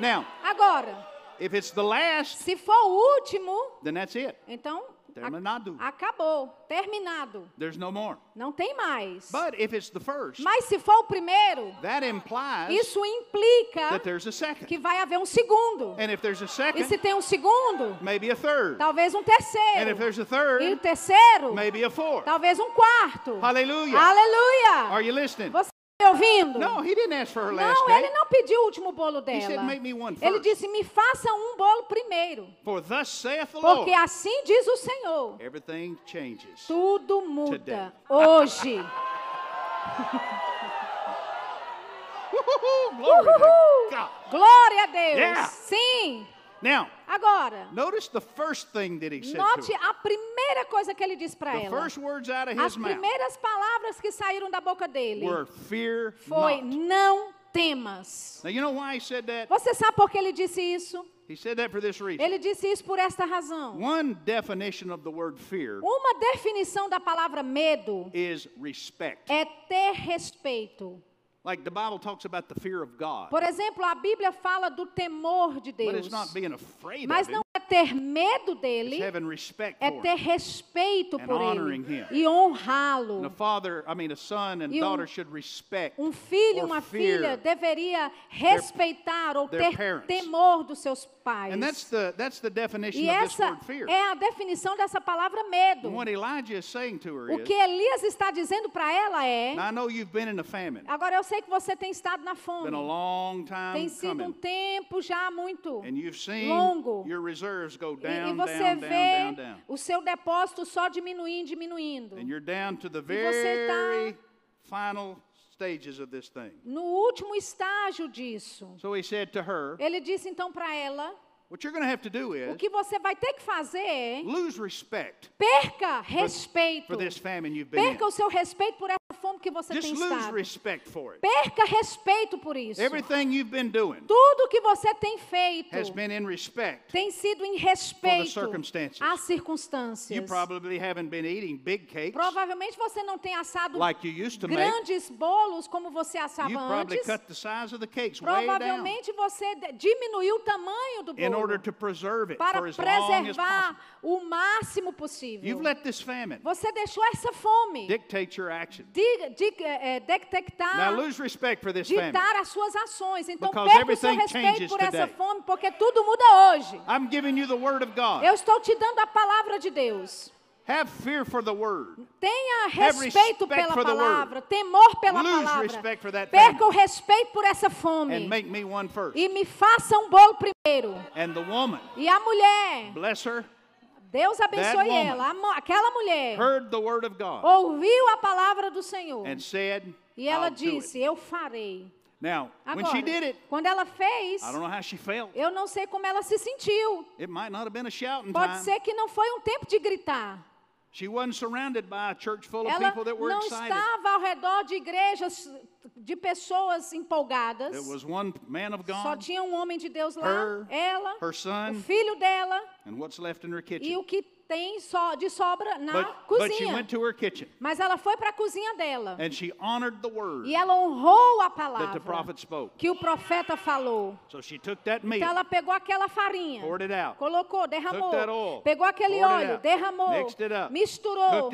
Now, Agora, if it's the last, se for o último, then that's it. então Terminado. acabou, terminado. There's no more. Não tem mais. But if it's the first, Mas se for o primeiro, that implies isso implica that there's a second. que vai haver um segundo. And if there's a E se second, tem um segundo, maybe a third. talvez um And if terceiro. there's a E o third, terceiro, maybe a fourth. talvez um quarto. Hallelujah. Aleluia! Are you listening? Você está me ouvindo? No, he didn't ask for her last Não, ele não pediu o último bolo He said, dela. "Make me one Ele first." disse: me faça um bolo primeiro. For thus saith the Porque Lord, assim diz o Senhor. everything changes. Tudo muda hoje. Woo-hoo-hoo, Glory to Uhul! God. Glória a Deus. Yeah. Sim. Now, Agora, notice the first thing that he said note a primeira coisa que ele disse para The ela. first words out of As his mouth primeiras palavras que saíram da boca dele were fear foi not. não temas. Now, you know why he said that? Você sabe por que ele disse isso? He said that for this reason. Ele disse isso por esta razão. One definition of the word fear Uma definição da palavra medo is respect. é ter respeito. Like the Bible talks about the fear of God, Por exemplo, a Bíblia fala do temor de but Deus. it's not being afraid Mas of não é ter medo dele, é ter respeito por ele e honrá-lo. father, I mean, a son and E um- daughter should respect Um filho uma filha deveria respeitar ou ter temor dos seus pais. And that's the that's the definition E of this essa word fear. é a definição dessa palavra medo. And what Elijah is saying to her O que Elias está dizendo para ela é: now I know you've been in a famine. agora eu sei que você tem estado na fome. Tem sido um tempo já muito And you've seen longo. E, e você vê o seu depósito só diminuindo, diminuindo. And you're down to the você tá- very final stages of this thing. No último estágio disso, So he said to her, ele disse então para ela: What you're going to have to do o is que você vai ter que fazer é lose respect perca respeito. for this famine you've been in. Perca o seu respeito por essa fome que você Just tem lose estado. respect for it. Perca respeito por isso. Everything you've been doing Tudo que você tem feito has been in respect. tem sido em respeito circumstances. às You circunstâncias. probably haven't been eating big cakes Provavelmente você não tem assado like you used to make. grandes bolos como você assava You probably antes. cut the size of the cakes way down Provavelmente você diminuiu o tamanho do in bolo order to preserve it para for as long as possible. preservar o máximo possível. You've let this famine Você deixou essa fome dictate your action. diga- diga- é, Now detectar, lose respect for this famine. ditar as suas ações. Então Because perca o seu everything respeito por essa today. fome, porque tudo muda hoje. I'm giving you the word of God. Eu estou te dando a palavra de Deus. Have fear for the word. Tenha respeito pela palavra, temor pela Lose palavra. respect for that Perca o respeito por essa And fome. make me one first. E me faça um bolo primeiro. And the woman, E a mulher, bless her, Deus abençoe woman ela, aquela mulher heard the word of God ouviu a palavra do Senhor. and said, E ela I'll disse: Eu farei. Now, when Agora, she did it, quando ela fez, I don't know how she felt. eu não sei como ela se sentiu. It might not have been a shouting Pode time. ser que não foi um tempo de gritar. Ela people that were não estava ao redor de igrejas de pessoas empolgadas. There was one man of Só tinha um homem de Deus lá, her, ela, her o filho dela and what's left in her e o que tem só de sobra na But, but she cozinha. went to her kitchen Mas ela foi para a cozinha dela and she honored the word e ela honrou a that the palavra que o profeta falou. So she took that meal, Então ela pegou aquela farinha, poured it out, colocou, derramou, oil, pegou aquele óleo, out, derramou, misturou,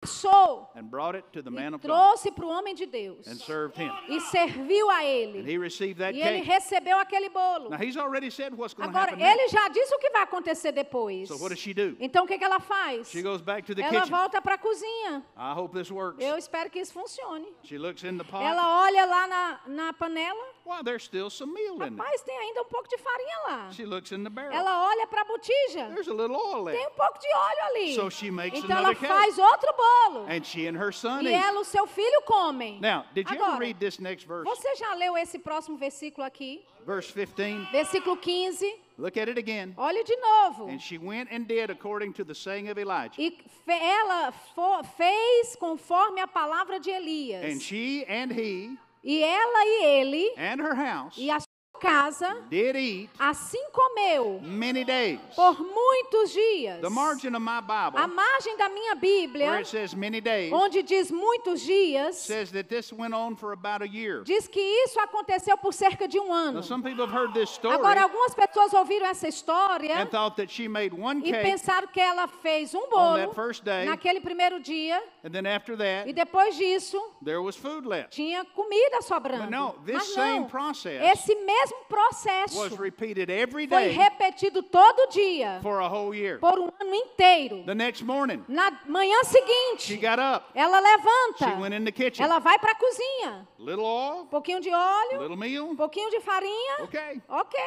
cooked it up, passou and brought it to the man e trouxe para o homem de Deus and served him. e serviu a And ele. he received that E ele recebeu aquele bolo. Now he's already said what's going to Agora, ele já disse o que vai acontecer depois. So what does she do? Então, o que, que ela faz? She goes back to the Ela kitchen. volta para a cozinha. I hope this works. Eu espero que isso funcione. She looks in the pot. Ela olha lá na, na panela. Wow, there's still some meal in there. Rapaz, tem ainda um pouco de farinha lá. She looks in the barrel. Ela olha para a botija. There's a little oil Tem there. um pouco de óleo ali. So she makes Então ela another cake. faz outro bolo. And she and her son E eat. ela e o seu filho comem. Now, did you ever Agora, read this next verse? você já leu esse próximo versículo aqui? Verse 15. Versículo 15. Look at it again. Olhe de novo. And she went and did according to the saying of Elijah. E ela fo- fez conforme a palavra de Elias. And she and he E ela e ele and her house. e a casa did eat assim comeu many days. por muitos dias. The margin of my Bible, A margem da minha where Bíblia, it says many days, onde diz muitos dias, says that this went on for about a year. diz que isso aconteceu por cerca de um ano. Now, some people have heard this story Agora, algumas pessoas ouviram essa história and thought that she made one e cake, pensaram que ela fez um on bolo that first day. naquele primeiro dia and then after that, e depois disso there was food left. tinha comida sobrando. But no, this Mas same não, process esse mesmo processo Was repeated every foi repetido todo dia for a whole year. por um ano inteiro. The next morning, Na manhã she seguinte, got up. ela levanta, She went in the kitchen. ela vai para a cozinha, Little oil, pouquinho de óleo, little meal. pouquinho de farinha, Okay. ok,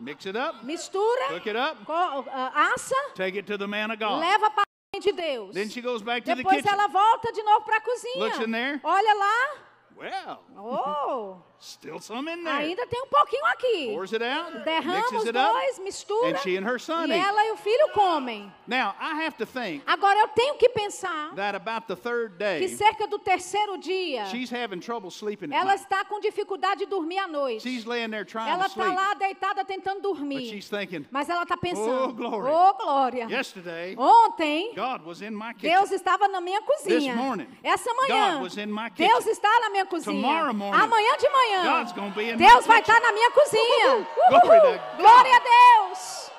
Mix it up, mistura, cook it up, ah, assa, take it to the man of God. leva para de Deus. Then she goes back to the Depois kitchen. ela volta de novo para a cozinha. Olha lá. Well, Oh, still some in there. ainda tem um pouquinho aqui. Pours it out, Derrama mixes os it up. dois, mistura. and she and her son e eat. ela e o filho comem. Now, I have to think Agora eu tenho que pensar that about the third que day, cerca do terceiro dia, she's having trouble sleeping at ela night. está com dificuldade de dormir à noite. She's laying there trying Ela to está sleep, lá deitada tentando but dormir. she's thinking, Mas ela está pensando, Oh, glory. oh glória. yesterday, Ontem, God was in my kitchen. Deus estava na minha cozinha. This morning, Essa manhã, God was in my kitchen. Deus está na minha cozinha. Tomorrow morning, Amanhã de manhã, In Deus vai estar na minha cozinha. Uhul. Glória a Deus.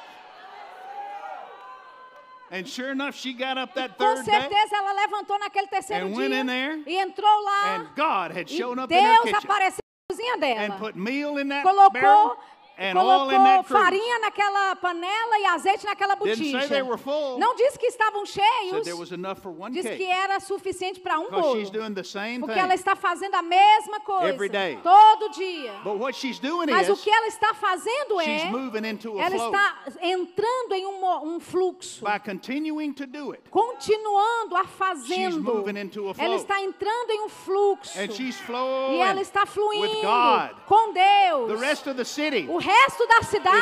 And sure enough, she got up that Com third day, certeza ela levantou naquele terceiro And went dia in there, e entrou lá. and God had shown up in her Deus kitchen apareceu na cozinha and dela. put meal in that Colocou, barrel and colocou farinha naquela panela e azeite naquela botija. full. Não disse que estavam cheios. there was enough for one Diz que era suficiente para um bolo. she's doing the same Porque thing. ela está fazendo a mesma coisa. Every day. Todo dia. But what she's doing Mas o is que ela está fazendo she's é. moving into a Ela está entrando em um, um fluxo. by continuing to do it. Continuando a fazendo. moving into a flow. Ela está entrando em um fluxo. E flowing ela está with fluindo God. com Deus. The rest of the city O resto da cidade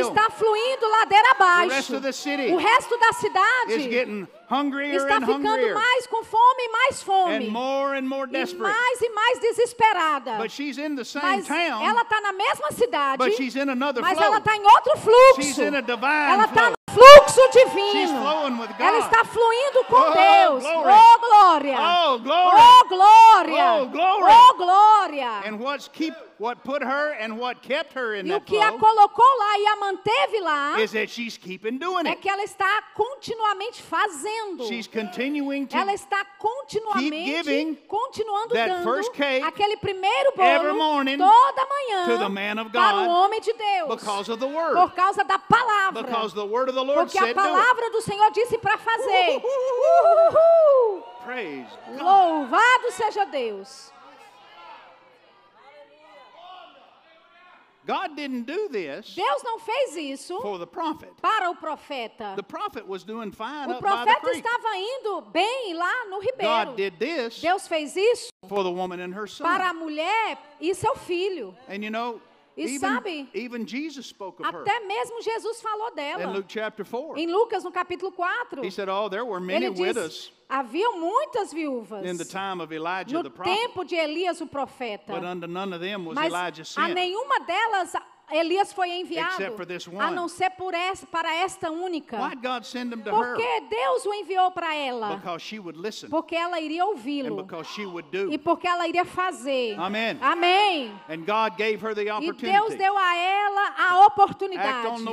está fluindo ladeira abaixo. O resto da cidade está and ficando mais com fome e mais fome. and more and more e mais e mais desesperada. But she's in the same Mas town, ela está na mesma cidade, mas flow. ela está em outro fluxo. She's in a divine ela está fluxo divino. Ela está fluindo com Oh, Deus. glory. Oh, glória. Oh, glory. Oh, glória. Oh, glory. Oh, glória. And what's keep what put her and what kept her in E o que a colocou lá e a manteve lá is that she's keeping doing é it. que ela está continuamente fazendo. She's continuing to Ela está continuamente giving continuando that dando first cake aquele primeiro every bolo morning toda manhã to the man of para God o homem de Deus because of the word. por causa da palavra. Because the word of the Lord Porque a palavra do Senhor disse para fazer. Uhul. Praise God. Louvado seja Deus. God didn't do this Deus não fez isso for the prophet. para o profeta. The prophet was doing fine O profeta estava indo bem lá no ribeiro. God did this Deus fez isso for the woman and her son. para a mulher e seu filho. And you know, E even, sabe, even Jesus spoke of her Até mesmo Jesus falou in dela. Luke chapter 4. Em Lucas, no capítulo 4, He said, Oh, there were many widows haviam muitas viúvas in the time of Elijah no the prophet, tempo de Elias, o profeta. but unto none of them was Mas Elijah a sent. nenhuma delas Elias foi enviado, a não ser por essa, para esta única. Her? Porque Deus o enviou para ela. Because she would listen Porque ela iria ouvi-lo. because she would do. E porque ela iria fazer. Amém. The E Deus deu a ela a oportunidade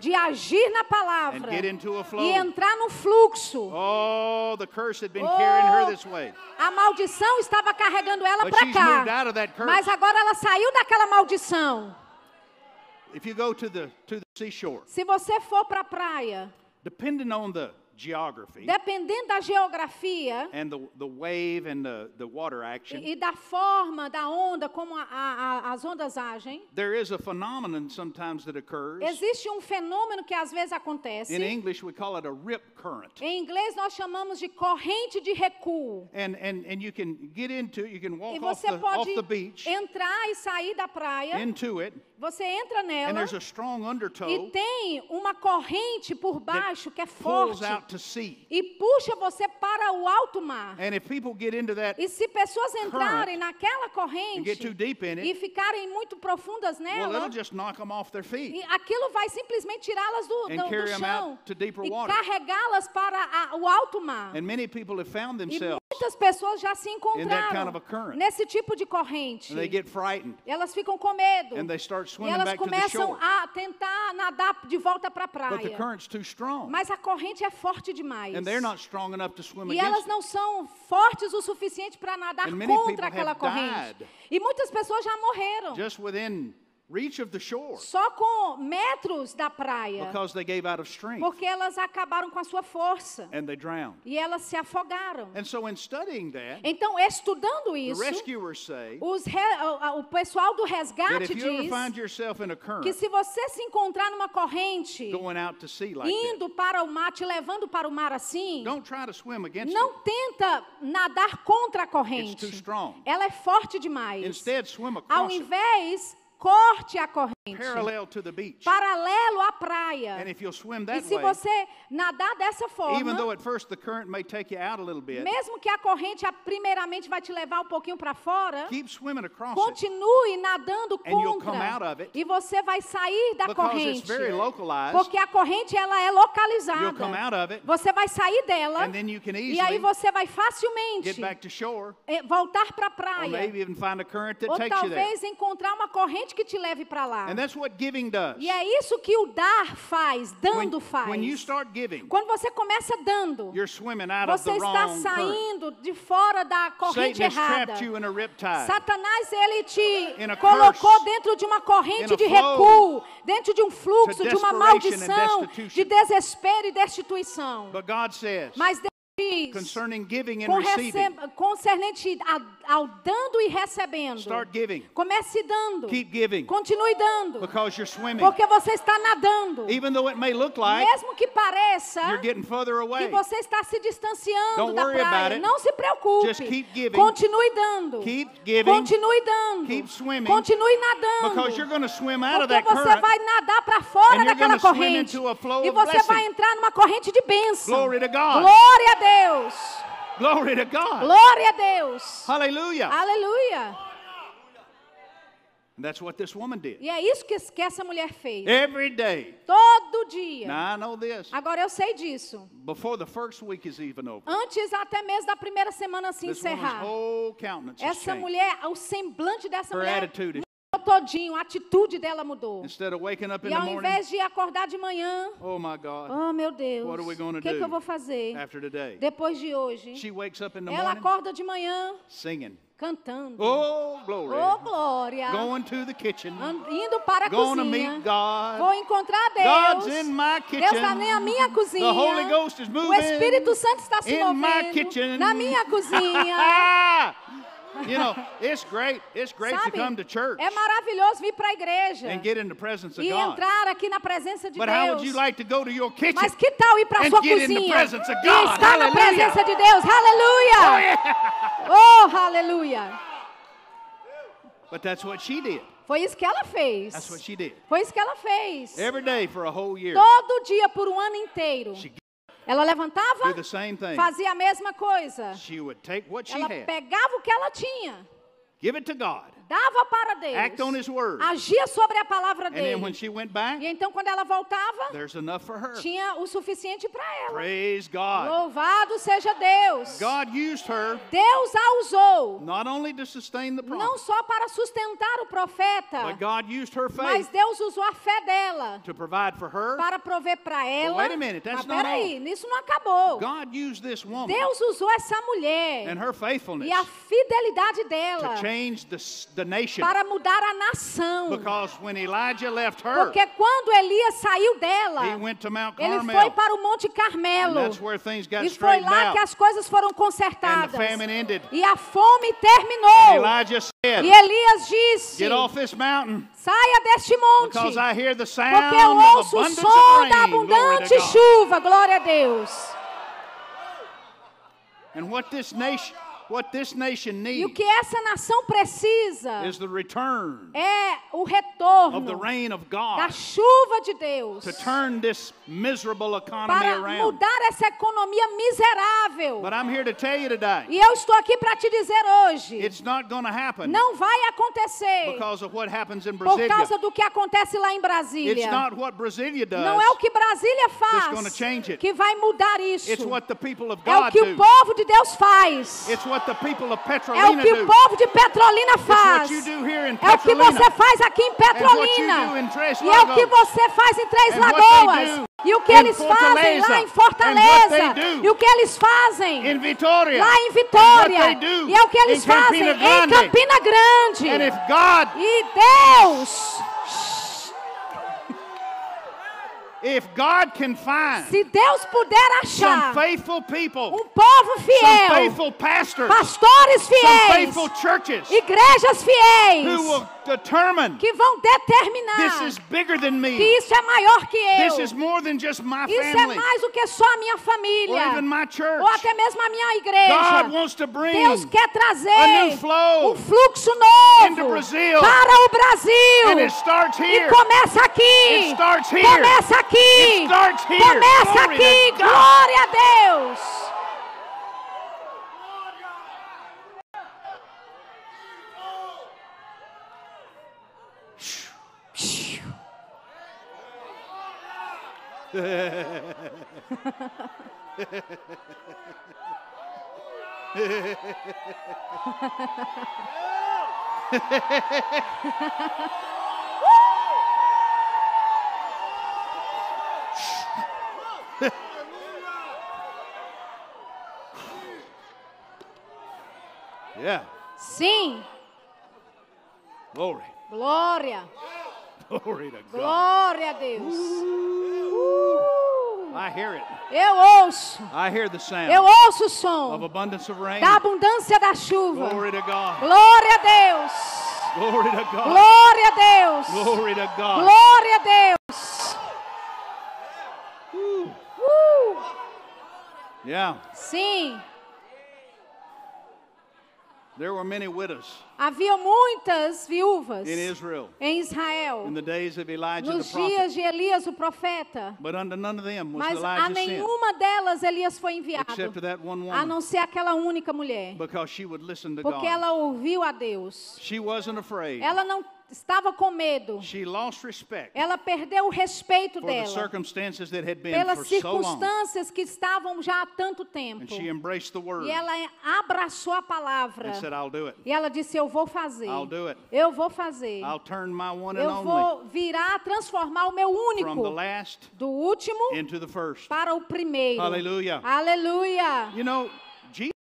de agir na palavra e entrar no fluxo. Oh, Oh. A maldição estava carregando ela para cá. Mas agora ela saiu daquela maldição. If you go to the to the seashore, Se você for para a praia, depending on the geography dependendo da geografia and the, the wave and the, the water action, e, e da forma da onda, como a- a- as ondas agem, there is a phenomenon sometimes that occurs. existe um fenômeno que às vezes acontece. In English, we call it a rip current. Em inglês nós chamamos de corrente de recuo. And, and, and you can get into, you can E off você the, pode off the beach entrar e sair da praia, into it, você entra nela e tem uma corrente por baixo que é forte e puxa você para o alto mar. And if people get into that, E se pessoas entrarem naquela corrente get too deep in it, e ficarem muito profundas nela, it'll just knock them off their feet. aquilo vai simplesmente tirá-las do, do- do chão out to deeper e water. carregá-las para a- o alto mar. And many people have found E themselves, muitas pessoas já se encontraram nesse tipo de corrente. and they get frightened, Elas ficam com medo. E elas back to the começam shore. a tentar nadar de volta para a But the praia. current's too strong, Mas a corrente é forte demais. and they're not strong enough to swim E elas não são fortes o suficiente para nadar contra aquela corrente. E muitas pessoas já morreram. Just within reach of the shore só com metros da praia, because they gave out of strength porque elas acabaram com a sua força and they drowned. e elas se afogaram. And so, in studying that, Então, estudando the isso, rescuers say os re- o, o pessoal do that resgate if you diz find yourself in a que current se você se encontrar numa corrente, going out to sea like that, indo para o mar, te levando para o mar assim, don't try to swim against não it. tenta nadar contra a It's corrente. too strong. Ela é forte demais. Instead, swim Ao across it, invés, corte a corrente. Parallel to the beach. Paralelo à praia. And if you'll swim E that se way, você nadar dessa even though forma, at first the current may take you out a little bit, mesmo que a corrente primeiramente vai te levar um pouquinho para fora, keep swimming across it continue nadando contra. E você vai sair da corrente. it's very localized. Porque a corrente ela é You'll localizada. come out of it, Você vai sair dela and then you can e aí você vai get facilmente back to shore, eh, voltar para a or praia. maybe even find a current that Ou takes you there. talvez encontrar uma corrente que te leve para lá. And that's what giving does. E é isso que o dar faz, When, dando faz. when you start giving, Quando você começa dando, you're swimming out of você the está saindo de fora da corrente errada. Satanás ele te colocou dentro de uma corrente de recuo, dentro de um fluxo, de uma maldição, de desespero e destituição. But God says, Mas Deus diz, concerning giving and receiving, concernente ao dando e recebendo, start giving. comece dando, Keep giving. continue dando, Because you're swimming. porque você está nadando. Even though it may look like Mesmo que pareça you're getting further que away, você está se distanciando Don't da worry about praia, it. não se preocupe. Just keep giving. Continue dando. Keep giving. Continue dando. Keep swimming. Continue nadando. because you're going to swim out of Porque that você current. vai nadar para fora daquela corrente. E of você vai blessing. entrar numa corrente de bênção. Glory to God. Glória a Deus. Glory to God. Glória a Deus. Hallelujah. Aleluia. And that's what this woman did. E é isso que, que essa mulher fez. Every day. Todo dia. Now I know this. Agora eu sei disso. Before the first week is even over, Antes até mesmo da primeira semana se this encerrar. whole countenance has Essa changed. mulher, o semblante dessa Her mulher attitude todinho, a atitude dela mudou. instead of waking up in E the ao morning, invés de acordar de manhã, oh my God, oh meu Deus, What are we gonna o que, que do eu vou fazer after today. depois de hoje? She wakes up in the Ela morning acorda de manhã singing. cantando. Oh, glory. Oh, glória! Going to the kitchen. Indo para a Going to cozinha. meet God. Vou encontrar God's Deus. in my Deus está kitchen. na minha cozinha. The Holy Ghost is o moving Espírito Santo está se in my movendo kitchen. na minha cozinha. you know, it's great. It's great to Sabe? come to church É maravilhoso vir para a igreja and get in the presence of e God. entrar aqui na presença de But how Deus. would you like to go to your kitchen? Mas que tal ir para and sua get in the cozinha presence of e God? estar na Hallelujah. presença de Deus? Aleluia! Oh, aleluia! But that's what she did. Foi isso que ela fez. That's what she did. Foi isso que ela fez. Every day for a whole year. Todo dia por um ano inteiro. She Ela levantava, fazia a mesma coisa. Ela pegava o que ela tinha, give it to God, dava para Deus, act on His word. agia sobre a palavra And then when dele. she went back, E então, quando ela voltava, there's enough for her. tinha o suficiente para ela. Praise God. Louvado seja Deus. God used her Deus a usou not only to sustain the não prophet, só para sustentar o profeta, but God used her mas faith Deus usou a fé dela to provide for her. para prover para ela. wait a minute, that's Mas not peraí, nisso não acabou. God used this woman Deus usou essa mulher and her faithfulness e a fidelidade dela to change the, the nation. para mudar a nação. Because when Elijah left her, Porque quando Elias saiu dela, he went to Mount ele foi Carmel. para o Monte And Carmelo. that's where things got E foi lá out. que as coisas foram And consertadas. the famine ended. E a fome terminou. Elijah said, E Elias disse: Get off this mountain Saia deste monte. because I hear the sound Porque eu of ouço o abundance som of da abundante chuva. Glória a Deus. And what this nation, what this nation E o needs que essa nação precisa is the return é o of the retorno rain of da God chuva de Deus to turn this miserable economy para around. mudar essa economia miserável. But I'm here to tell you today, E eu estou aqui para te dizer hoje: it's not going to happen não vai acontecer because of what happens in por Brasilia. causa do que acontece lá em It's Brasília. not what Brasilia does. Não é o que Brasília faz change it. que vai mudar isso. It's what the people of É o God que o do. povo de Deus faz. It's what É o que o do. povo de Petrolina faz. what you do here in É o que você faz aqui em Petrolina. E é o que você faz em Três Lagoas. E o que eles fazem lá em Fortaleza. E o que eles fazem lá em Vitória. E é o que eles fazem em. Campina Grande. E Deus If God can find Se Deus puder some faithful people, um povo some fiel, faithful pastors, pastores some faithful churches igrejas who will determine que vão this determinar is bigger than que me. isso é maior que eu. This is more than just my Isso é family mais do que só a minha or família, even my church. ou até mesmo a minha igreja. God wants to bring Deus quer trazer a new flow um fluxo into novo Brazil. para o Brasil. and it starts E here. começa aqui. It starts here. Começa aqui. It starts here. Começa Glory aqui. Glória a Deus. Yeah. Sim. Glory. Glória. Glory to God. Glória a Deus. Uh, I hear it. eu ouço. I hear the sound Eu ouço o of som abundance of rain. da abundância da chuva. Glory to God. Glória a Deus. Glory to God. Glória a Deus. Glory to God. Glória a Deus. Uh, Yeah. sim, There were many widows havia muitas viúvas in Israel em Israel in the days of Elijah nos the prophet. dias de Elias o profeta, But unto none of them was mas a Elijah sent, nenhuma delas Elias foi enviado, except to that one a woman, não ser aquela única mulher, because she would listen to porque God. ela ouviu a Deus. She wasn't afraid. Ela não estava com medo. She lost respect Ela perdeu o respeito dela pelas circunstâncias que estavam já há tanto tempo. And she embraced the word E ela abraçou a palavra. and said, I'll do it. E ela disse: Eu vou fazer. I'll do it. Eu vou fazer. I'll turn my one and Eu vou virar, transformar o meu from the único last do último para o primeiro. Hallelujah. Aleluia. You know,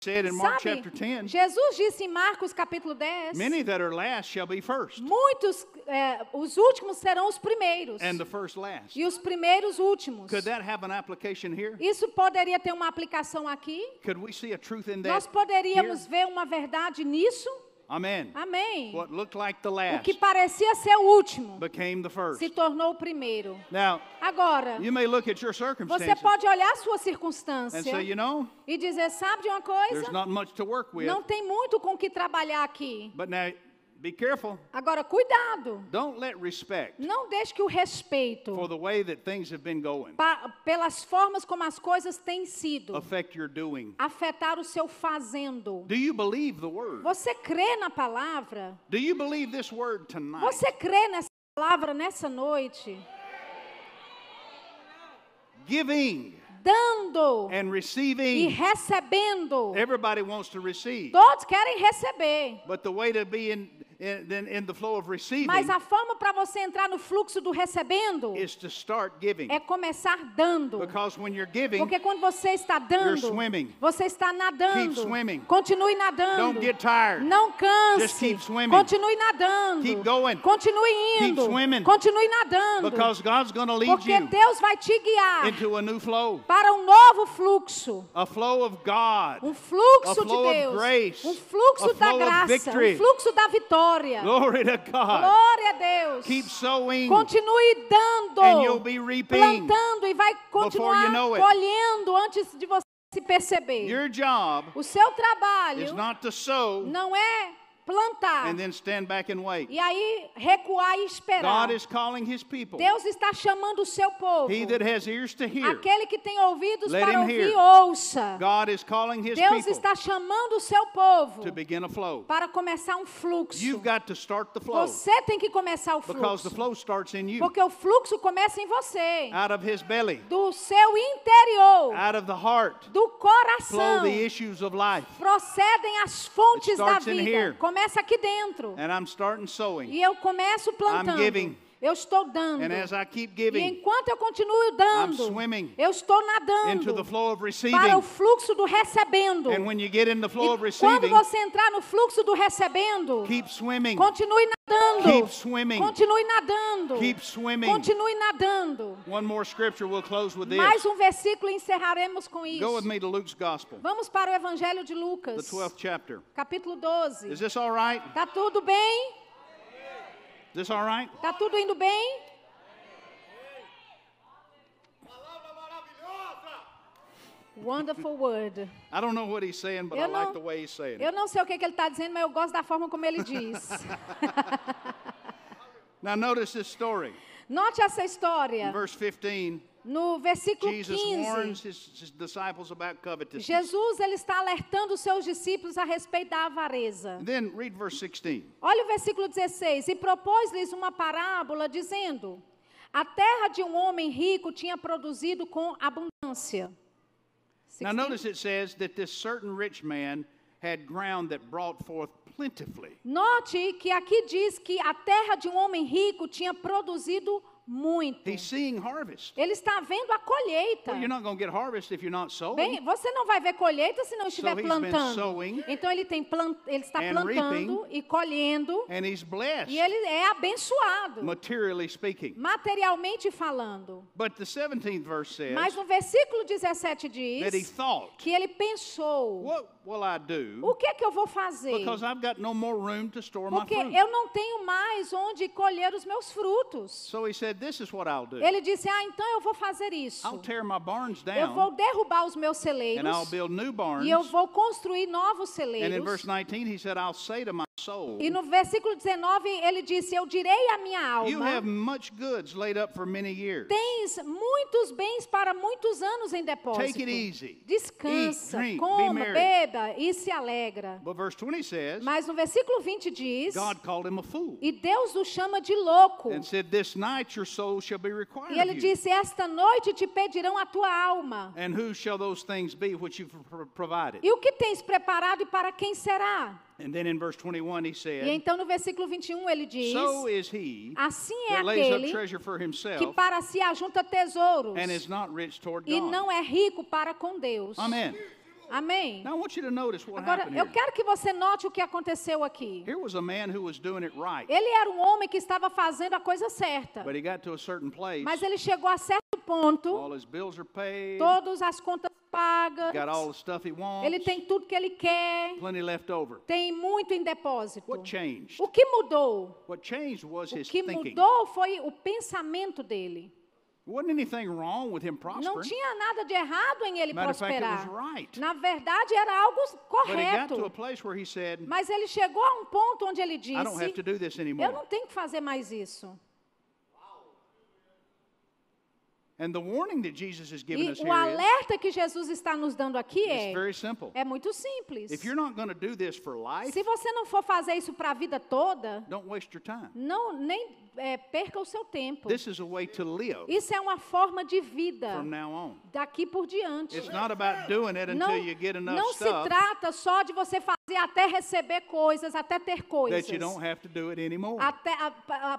said in Mark Sabe, chapter 10, Jesus disse em Marcos capítulo 10: many that are last shall be first, Muitos, é, os últimos serão os primeiros. and the first last. E os primeiros últimos. Could that have an application here? Isso poderia ter uma aplicação aqui? Could we see a truth in that? Nós poderíamos here? ver uma verdade nisso? Amen. Amém. What looked like the O last que parecia ser o último became the first. se tornou o primeiro. Now, Agora, you may look at your você pode olhar sua and circunstância say, you know, e dizer, sabe de uma there's coisa? not much to work with. Não tem muito com o que trabalhar aqui. But now, be careful. Agora, cuidado. Don't let respect Não deixe que o respeito for the way that things have been going pa- pelas formas como as coisas têm sido affect your doing. afetar o seu fazendo. Do you believe the word? Você crê na palavra? Do you believe this word tonight? Você crê nessa palavra nessa noite? Giving Dando and e receiving. recebendo. Everybody wants to receive. Todos querem receber. But the way to be in, in, in- in the flow of receiving Mas a forma para você entrar no fluxo do recebendo is to start giving. é começar dando. Because when you're giving, Porque quando você está dando, swimming. você está nadando. Keep swimming. Continue nadando. don't get tired. Não canse. Just keep swimming. Continue nadando. Keep going. Continue indo. Keep swimming. Continue nadando. Because God's going to lead Porque you Deus vai te guiar into a new flow. para um novo fluxo. A flow of God. Um fluxo A de flow of Deus. grace. Um fluxo A da flow of graça. victory. Um fluxo da vitória. Glory to God. Glória a Deus. Keep sowing Continue dando. and you'll be reaping. plantando e vai continuar you know colhendo antes de você se perceber. Your job o seu is trabalho not to sow não é plantar and then stand back and wait. e aí recuar e esperar. God is calling his people. Deus está chamando o seu povo. He that has ears to hear. Aquele que tem ouvidos Let para him ouvir, hear. ouça. God is calling his Deus people está chamando o seu povo to begin a flow. para começar um fluxo. You've got to start the flow Você tem que começar o because the fluxo. flow starts in you. Porque o fluxo começa em você. Out of his belly, Do seu interior. out of the heart, Do flow coração. the issues of life. procedem as fontes It da vida. here. Começa aqui dentro. And I'm starting sowing. E eu começo plantando. giving. Eu estou dando. And as I keep E giving enquanto eu continuo dando, swimming eu estou into nadando the flow of para o fluxo do recebendo. and when you get in the flow of E quando receiving, você entrar no fluxo do recebendo, keep swimming, continue nadando. keep swimming, Continue nadando. keep swimming. Continue nadando. One more scripture, we'll close with this. Mais um versículo e encerraremos com Go with isso. me to Luke's Gospel, Vamos para o Evangelho de the Lucas, 12th chapter. capítulo 12. Is this all right? Tá tudo bem? Is this all right? Tá tudo indo bem? Wonderful word. I don't know what he's saying, but Eu I like não- the way he's saying Eu it. não sei o que, que ele está dizendo, mas eu gosto da forma como ele diz. Now notice this story. Note essa In história. verse 15, No versículo Jesus warns 15, his, his disciples about covetousness. Jesus ele está alertando os seus discípulos a respeito da avareza. And then read verse 16. Olha o versículo 16. E propôs-lhes uma parábola, dizendo: A terra de um homem rico tinha produzido com abundância. Now 16. notice it says that this certain rich man had ground that brought forth plentifully. Note que aqui diz que a terra de um homem rico tinha produzido muito. He's seeing harvest. Ele está vendo a colheita. Well, you're not going to get harvest if you're not sowing. Bem, você não vai ver colheita se não estiver So plantando. sowing Então ele tem plant, ele está and plantando e colhendo blessed, e ele é abençoado, materialmente falando. But the 17th verse says Mas no versículo 17 that he diz que ele pensou: What will I o do? que é que eu vou fazer? Because I've got no more room to store my Porque fruit. eu não tenho mais onde colher os meus frutos. So he said, This is what I'll do. Ele disse: Ah, então eu vou fazer isso. I'll tear my barns Eu vou down derrubar os meus and I'll celeiros build new barns. e eu vou construir novos And in celeiros. verse 19, he said, I'll say to my soul, E no versículo 19 ele disse: Eu direi à minha You alma: have much goods laid up for many years. Tens muitos bens para muitos anos em depósito. Take it easy. Descansa, Eat, drink, be coma, merry. E se alegra. But verse 20 says, Mas no versículo 20 diz: God called him a fool E Deus o chama de louco. and said, This night your soul shall be required E ele disse: Esta noite te pedirão a tua alma. And who shall those things be which you've pr- provided? E o que tens preparado e para quem será? And then in verse 21 he E said, então no versículo 21 ele diz: So is he Assim é aquele que para si ajunta tesouros and is not rich toward e God. não é rico para com Deus. Amen. Amém. Now I want you to notice what Agora, happened eu here. quero que você note o que aconteceu aqui. Here was a man who was doing it right, Ele era um homem que estava fazendo a coisa certa, but he got to a certain place. mas ele chegou a certo ponto, All his bills are paid, todas as contas pagas, got all the stuff he wants, ele tem tudo que ele quer, plenty left over. tem muito em depósito. What changed? O que mudou? What changed was O his que thinking. mudou foi o pensamento dele. Não prospering, tinha nada de errado em ele Matter of fact, it prosperar. was right. Na verdade, era algo but he got to a correto. place where he said, Mas ele chegou a um ponto onde ele I don't have to disse: do this Eu não tenho que fazer mais isso. And the warning that Jesus is giving E o alerta que Jesus está nos dando aqui é: very simple. é muito simples. If you're not going to do this for life, Se você não for fazer isso para a vida toda, don't waste your time. não nem é, perca o seu tempo. This is a way to live Isso é uma forma de vida from now on. daqui por diante. It's not about doing it until Não, you get enough não se trata só de você fazer até receber coisas, até ter coisas. that you don't have to do it anymore. Até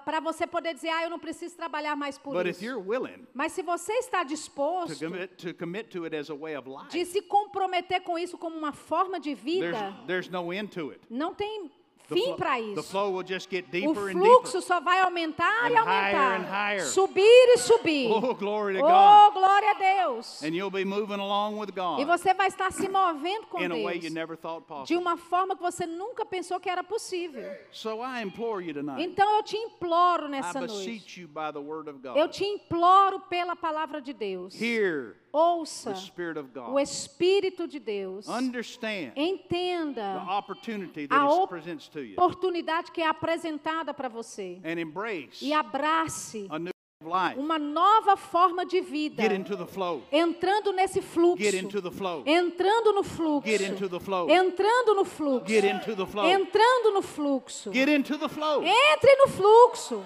para você poder dizer, ah, eu não preciso trabalhar mais por But if isso. you're willing Mas se você está to disposto commit, to commit to it as a way of de life, se comprometer com isso como uma forma de there's, vida, there's no end to it. não tem fim para the isso. flow will just get O deeper and fluxo deeper. só vai aumentar e And higher aumentar. and higher. Subir e subir. Oh, glory to Oh, glória a Deus. And you'll be moving along with E você vai estar se movendo com in a way you Deus never thought de uma forma que você nunca pensou que era possível. So I implore you tonight. Então eu te imploro I nessa noite. beseech you by the word of Eu te imploro pela palavra de Deus. Hear Ouça the Spirit of o. Espírito de Deus. Understand the Entenda opportunity a that it op- presents to you. oportunidade que é apresentada para você. And embrace E abrace a new life. uma nova forma de vida. Get into the flow. Entrando nesse fluxo. Get into the flow. Entrando no fluxo. Get into the flow. Entrando no fluxo. Get into the flow. Entrando no fluxo. Get into the flow. Entre no fluxo.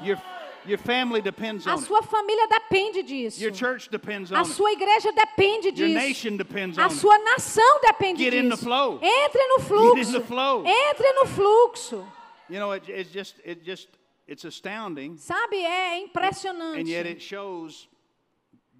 Your, your family depends A on it. sua família depende disso. Your church depends A on it. sua igreja depende Your disso. nation depends on A it. sua nação depende Get in the disso. flow. Entre no Get in fluxo. the flow. Entre no fluxo. You know, it, it's just, it just it's astounding, Sabe, é and yet impressionante. it shows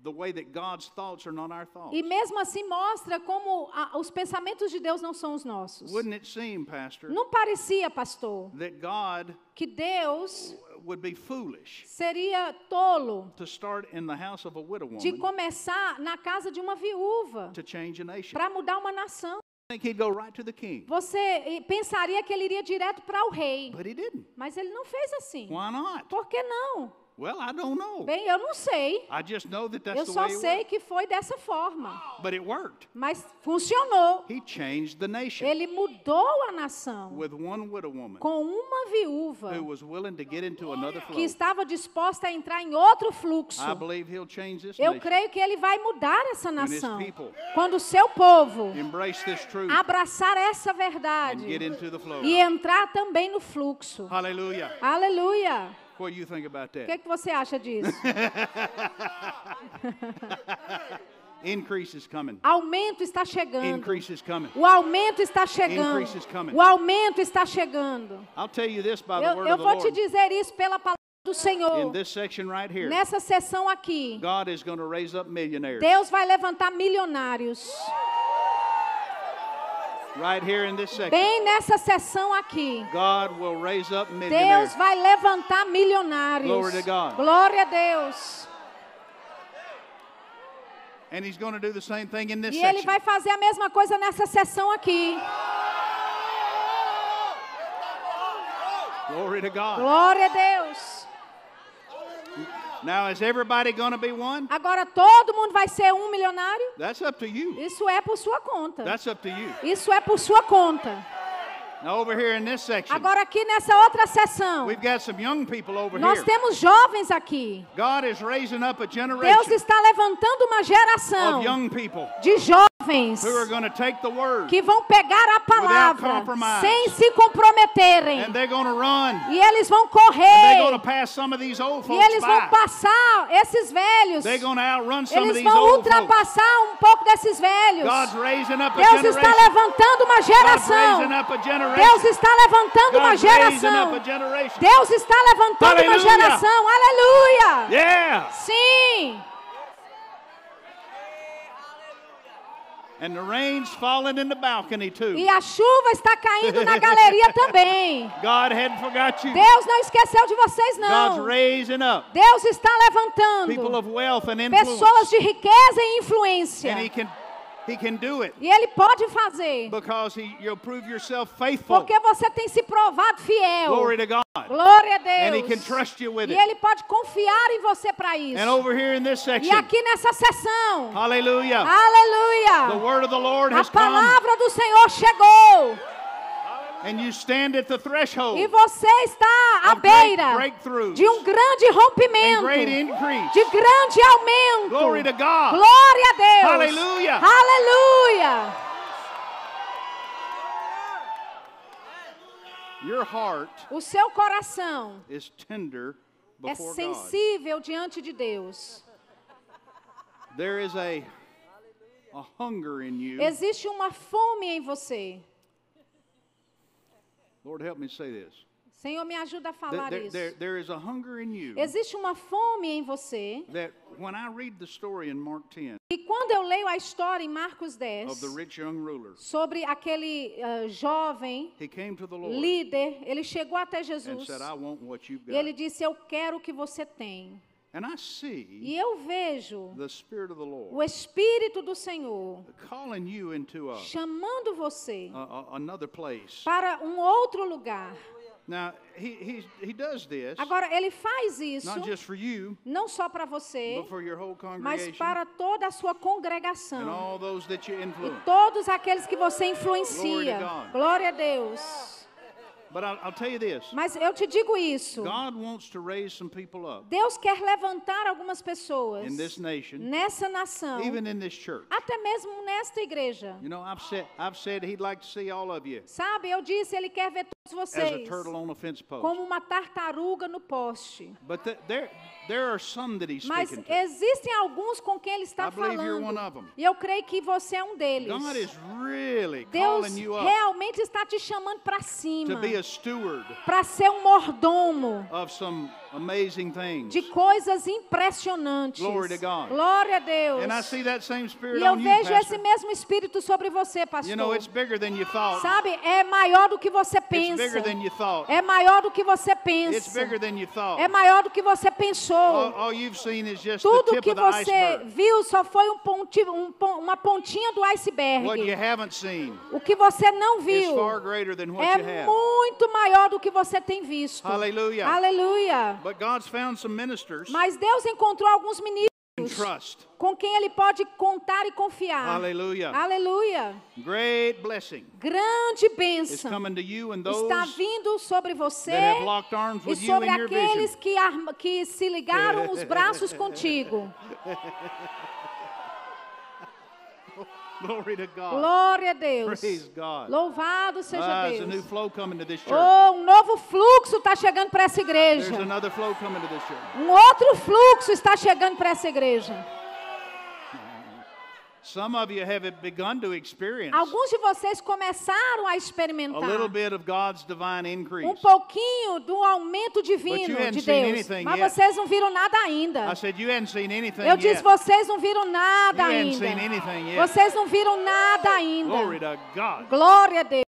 the way that God's thoughts are not our thoughts. E mesmo assim mostra como a- os pensamentos de Deus não são os nossos. Wouldn't it seem, Pastor, Não parecia, pastor, that God que Deus would be foolish seria tolo to start in the house of a widow de woman começar na casa de uma viúva to change a nation? para mudar uma nação. I think he'd go right to the king, Você eh, pensaria que ele iria direto para o rei, but he didn't. mas ele não fez assim. Why not? Por que não? Well, I don't know. Bem, eu não sei. I just know that Eu that's the só way it sei que foi dessa forma. But it worked. Mas funcionou. He changed the nation Ele mudou a nação with one widow woman com uma viúva who was willing to get into another flow. que estava disposta a entrar em outro fluxo. I believe he'll change this Eu nation. creio que ele vai mudar essa his nação. people Quando o seu povo Embrace this truth abraçar essa and verdade get into the flow. e entrar também no fluxo. Hallelujah. Aleluia. What do you think about O que, that? que você acha disso? Increase is coming. Aumento está chegando. Increase is coming. O aumento está chegando. Increase is coming. O aumento está chegando. I'll tell you this by the Eu, word eu of the vou te Lord. dizer isso pela palavra do In Senhor. this section right here, Nessa sessão aqui, God is going to raise up millionaires. Deus vai levantar milionários. Right here in this section, Bem nessa sessão aqui, God will raise up Deus vai levantar milionários. Glory to God. Glória a Deus. And He's going to do the same thing in this E Ele section. vai fazer a mesma coisa nessa sessão aqui. Glory to God. Glória a Deus. Now, is everybody going to be one? Agora todo mundo vai ser um milionário? That's up to you. Isso é por sua conta. That's up to you. Isso é por sua conta. Now, over here in this section, Agora aqui nessa outra sessão, we've got some young people over nós here. temos jovens aqui. God is raising up a Deus generation está levantando uma geração of young people de jovens who are going to take the word que vão pegar a palavra sem se comprometerem. and they're going to run. E eles vão And they're going to correr. pass some of these old E eles vão passar esses velhos. They're going to outrun some of Eles these vão ultrapassar um pouco desses velhos. Deus está levantando uma geração. Deus está levantando uma geração. Deus está levantando uma geração. Aleluia! Sim! And the rain's falling in the balcony too. E a chuva está caindo na galeria também. God hadn't forgot you. Deus não esqueceu de vocês, God's não. raising up Deus está people levantando of wealth and influence. pessoas de riqueza e influência. And he can he can do it E Ele pode fazer. because he, you'll prove yourself faithful. Porque você tem se provado fiel. Glory to God. Glória a And he can Deus. trust you with E it. Ele pode confiar em você para And isso. over here in this E section, aqui nessa sessão, hallelujah, the aleluia, word of the Lord a has come palavra do Senhor chegou. E você está à beira de um grande and rompimento, de grande aumento. Glória a Deus. Aleluia. Aleluia. O seu coração é sensível diante de Deus. Existe uma fome em você. Lord, help me say this. Senhor, me ajuda a falar there- isso. there- there is a hunger in you Existe uma fome em você. that when I read the story in Mark 10 E quando eu leio a história em Marcos 10 of the rich young ruler, sobre aquele ah, jovem he came to the Lord líder, ele chegou até Jesus said, I want what you've e ele got. disse: Eu quero o que você tem. And I see E eu vejo the Spirit of the Lord o Espírito do Senhor calling you into a, chamando você para um outro lugar. Now, he, he, he does this Agora, ele faz isso not just for you, não só para você, but for your whole mas para toda a sua and congregação. all those that you E todos aqueles que você Glory influencia. Glória a Deus. But I'll, I'll tell you this Mas eu te digo isso. God wants to raise some people up Deus quer levantar algumas pessoas in this nation, nessa nação, even in this church. até mesmo nesta igreja. You know, I've said, I've said He'd like to see all of you Sabe, eu disse, Ele quer ver vocês como uma tartaruga no poste. Mas existem alguns com quem ele está falando. E eu creio que você é um deles. Deus realmente está te chamando para cima, para ser um mordomo amazing things. de coisas impressionantes. Glory to God. Glória a Deus. And I see that same spirit E eu on you, vejo esse Pastor. mesmo espírito sobre você, pastor. You know, it's bigger than you thought. Sabe, é maior do que você It's pensa. bigger than you thought. É maior do que você It's pensa. bigger than you thought. É maior do que você pensou. All, all you've seen is just the Tudo tip que of the você iceberg. viu só foi um ponti- um uma pontinha do What you iceberg. haven't seen O que você não viu far greater than what you é muito maior do que você tem visto. Hallelujah. Aleluia. But God's found some ministers Mas Deus encontrou alguns in ministros trust. com quem ele pode contar e confiar. Hallelujah. Aleluia. Great blessing Grande is bênção coming to you and está vindo sobre você that have locked arms e with you sobre in your aqueles que, arma- que se ligaram os braços contigo. Glory to God. Glória a Deus. Praise God. Louvado seja Ah, there's a new Deus. flow coming to this church. Oh, um novo fluxo está chegando para essa There's igreja. another flow coming to this church. Um outro fluxo está chegando para essa igreja. Some of you have begun to experience Alguns de vocês começaram a a experimentar little bit of God's divine um pouquinho do aumento But you divino de seen Deus. Mas yet. vocês não viram nada ainda. I said you hadn't seen anything Eu disse, vocês não viram nada You ainda. seen anything yet. Vocês não viram nada ainda. Glory to God. Glória a Deus.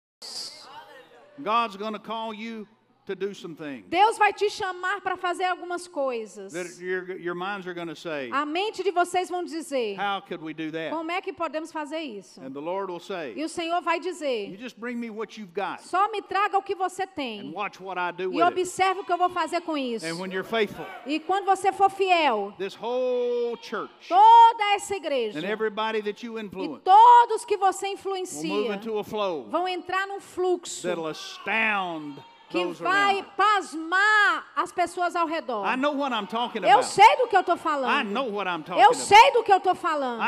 God's going to call you to do some things Deus vai te chamar para fazer algumas coisas. that your, your minds are going to say, A mente de vocês vão dizer: How could we do that? como é que podemos fazer isso? And the Lord will E say, o Senhor vai You dizer: just bring me what you've got só me traga o que você and tem watch what I do e with it. observe o que eu vou fazer com isso. And when you're faithful, E quando você for fiel, this whole church toda essa igreja and everybody that you e influence todos que você will move influencia into a flow vão entrar num fluxo that'll astound que vai around. pasmar as pessoas ao redor. Eu sei do que eu estou falando. Eu sei do que eu estou falando.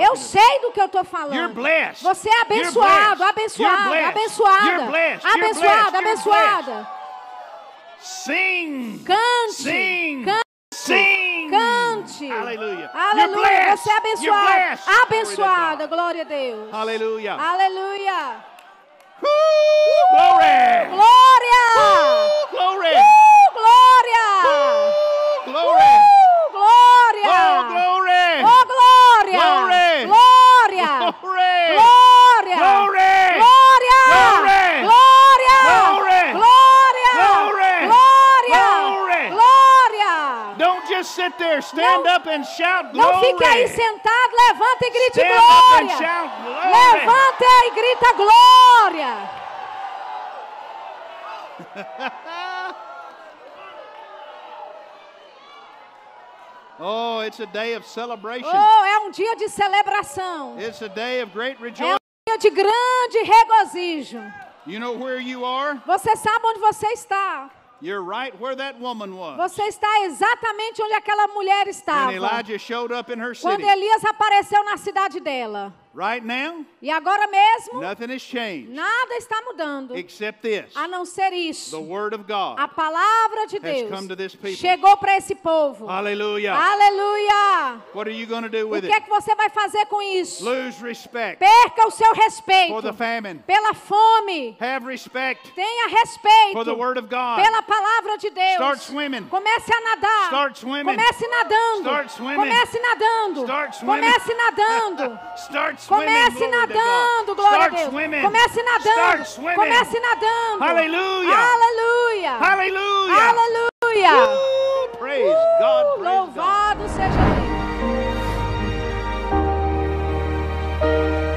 Eu sei do que eu estou falando. Você é abençoado, blessed. abençoada, You're blessed. abençoada, abençoada. Sing. Cante, Sing. cante, Sing. cante. Aleluia. blessed. Você é You're abençoada. Glória a Deus. Hallelujah. Aleluia. Glory. Glória. Woo! Glory. Uh, glória. Woo! Glory. Uh, glória. Oh, glory. Oh, glória! Glory! Glória! Glory. Glória! Glory. Glória! Glory. Glória! Glory. Glória! Glory. Glória! Glory. Glória! There. Stand Não- up and shout glory. Não fique aí sentado, levanta e grite Stand up and glória! shout glory. Levanta e grita glória! Oh, it's a day of celebration. Oh, é um dia de celebração. It's a day of great É um rejoicing. dia de grande regozijo. You know where you are? Você sabe onde você está. You're right where that woman was. Você está exatamente onde aquela mulher When estava. Elijah showed up in her Quando city. Elias apareceu na cidade dela. Right now, E agora mesmo, nothing has changed nada está mudando. except this. A não ser The isso. word of God. A palavra de has Deus come to this people. chegou para esse povo. Hallelujah. Aleluia! What are you going to do O with que é que você vai fazer com isso? Lose respect Perca o seu for the respeito famine. pela fome. Have respect Tenha respeito for the word of God. pela palavra de Deus. Start swimming. Comece a nadar. Start swimming. Comece nadando. Start swimming. Comece nadando. Start swimming. Comece nadando. Start. Comece nadando, glória a Deus. Comece nadando. Comece nadando. Aleluia. Aleluia. Aleluia. Aleluia. Louvado seja Deus.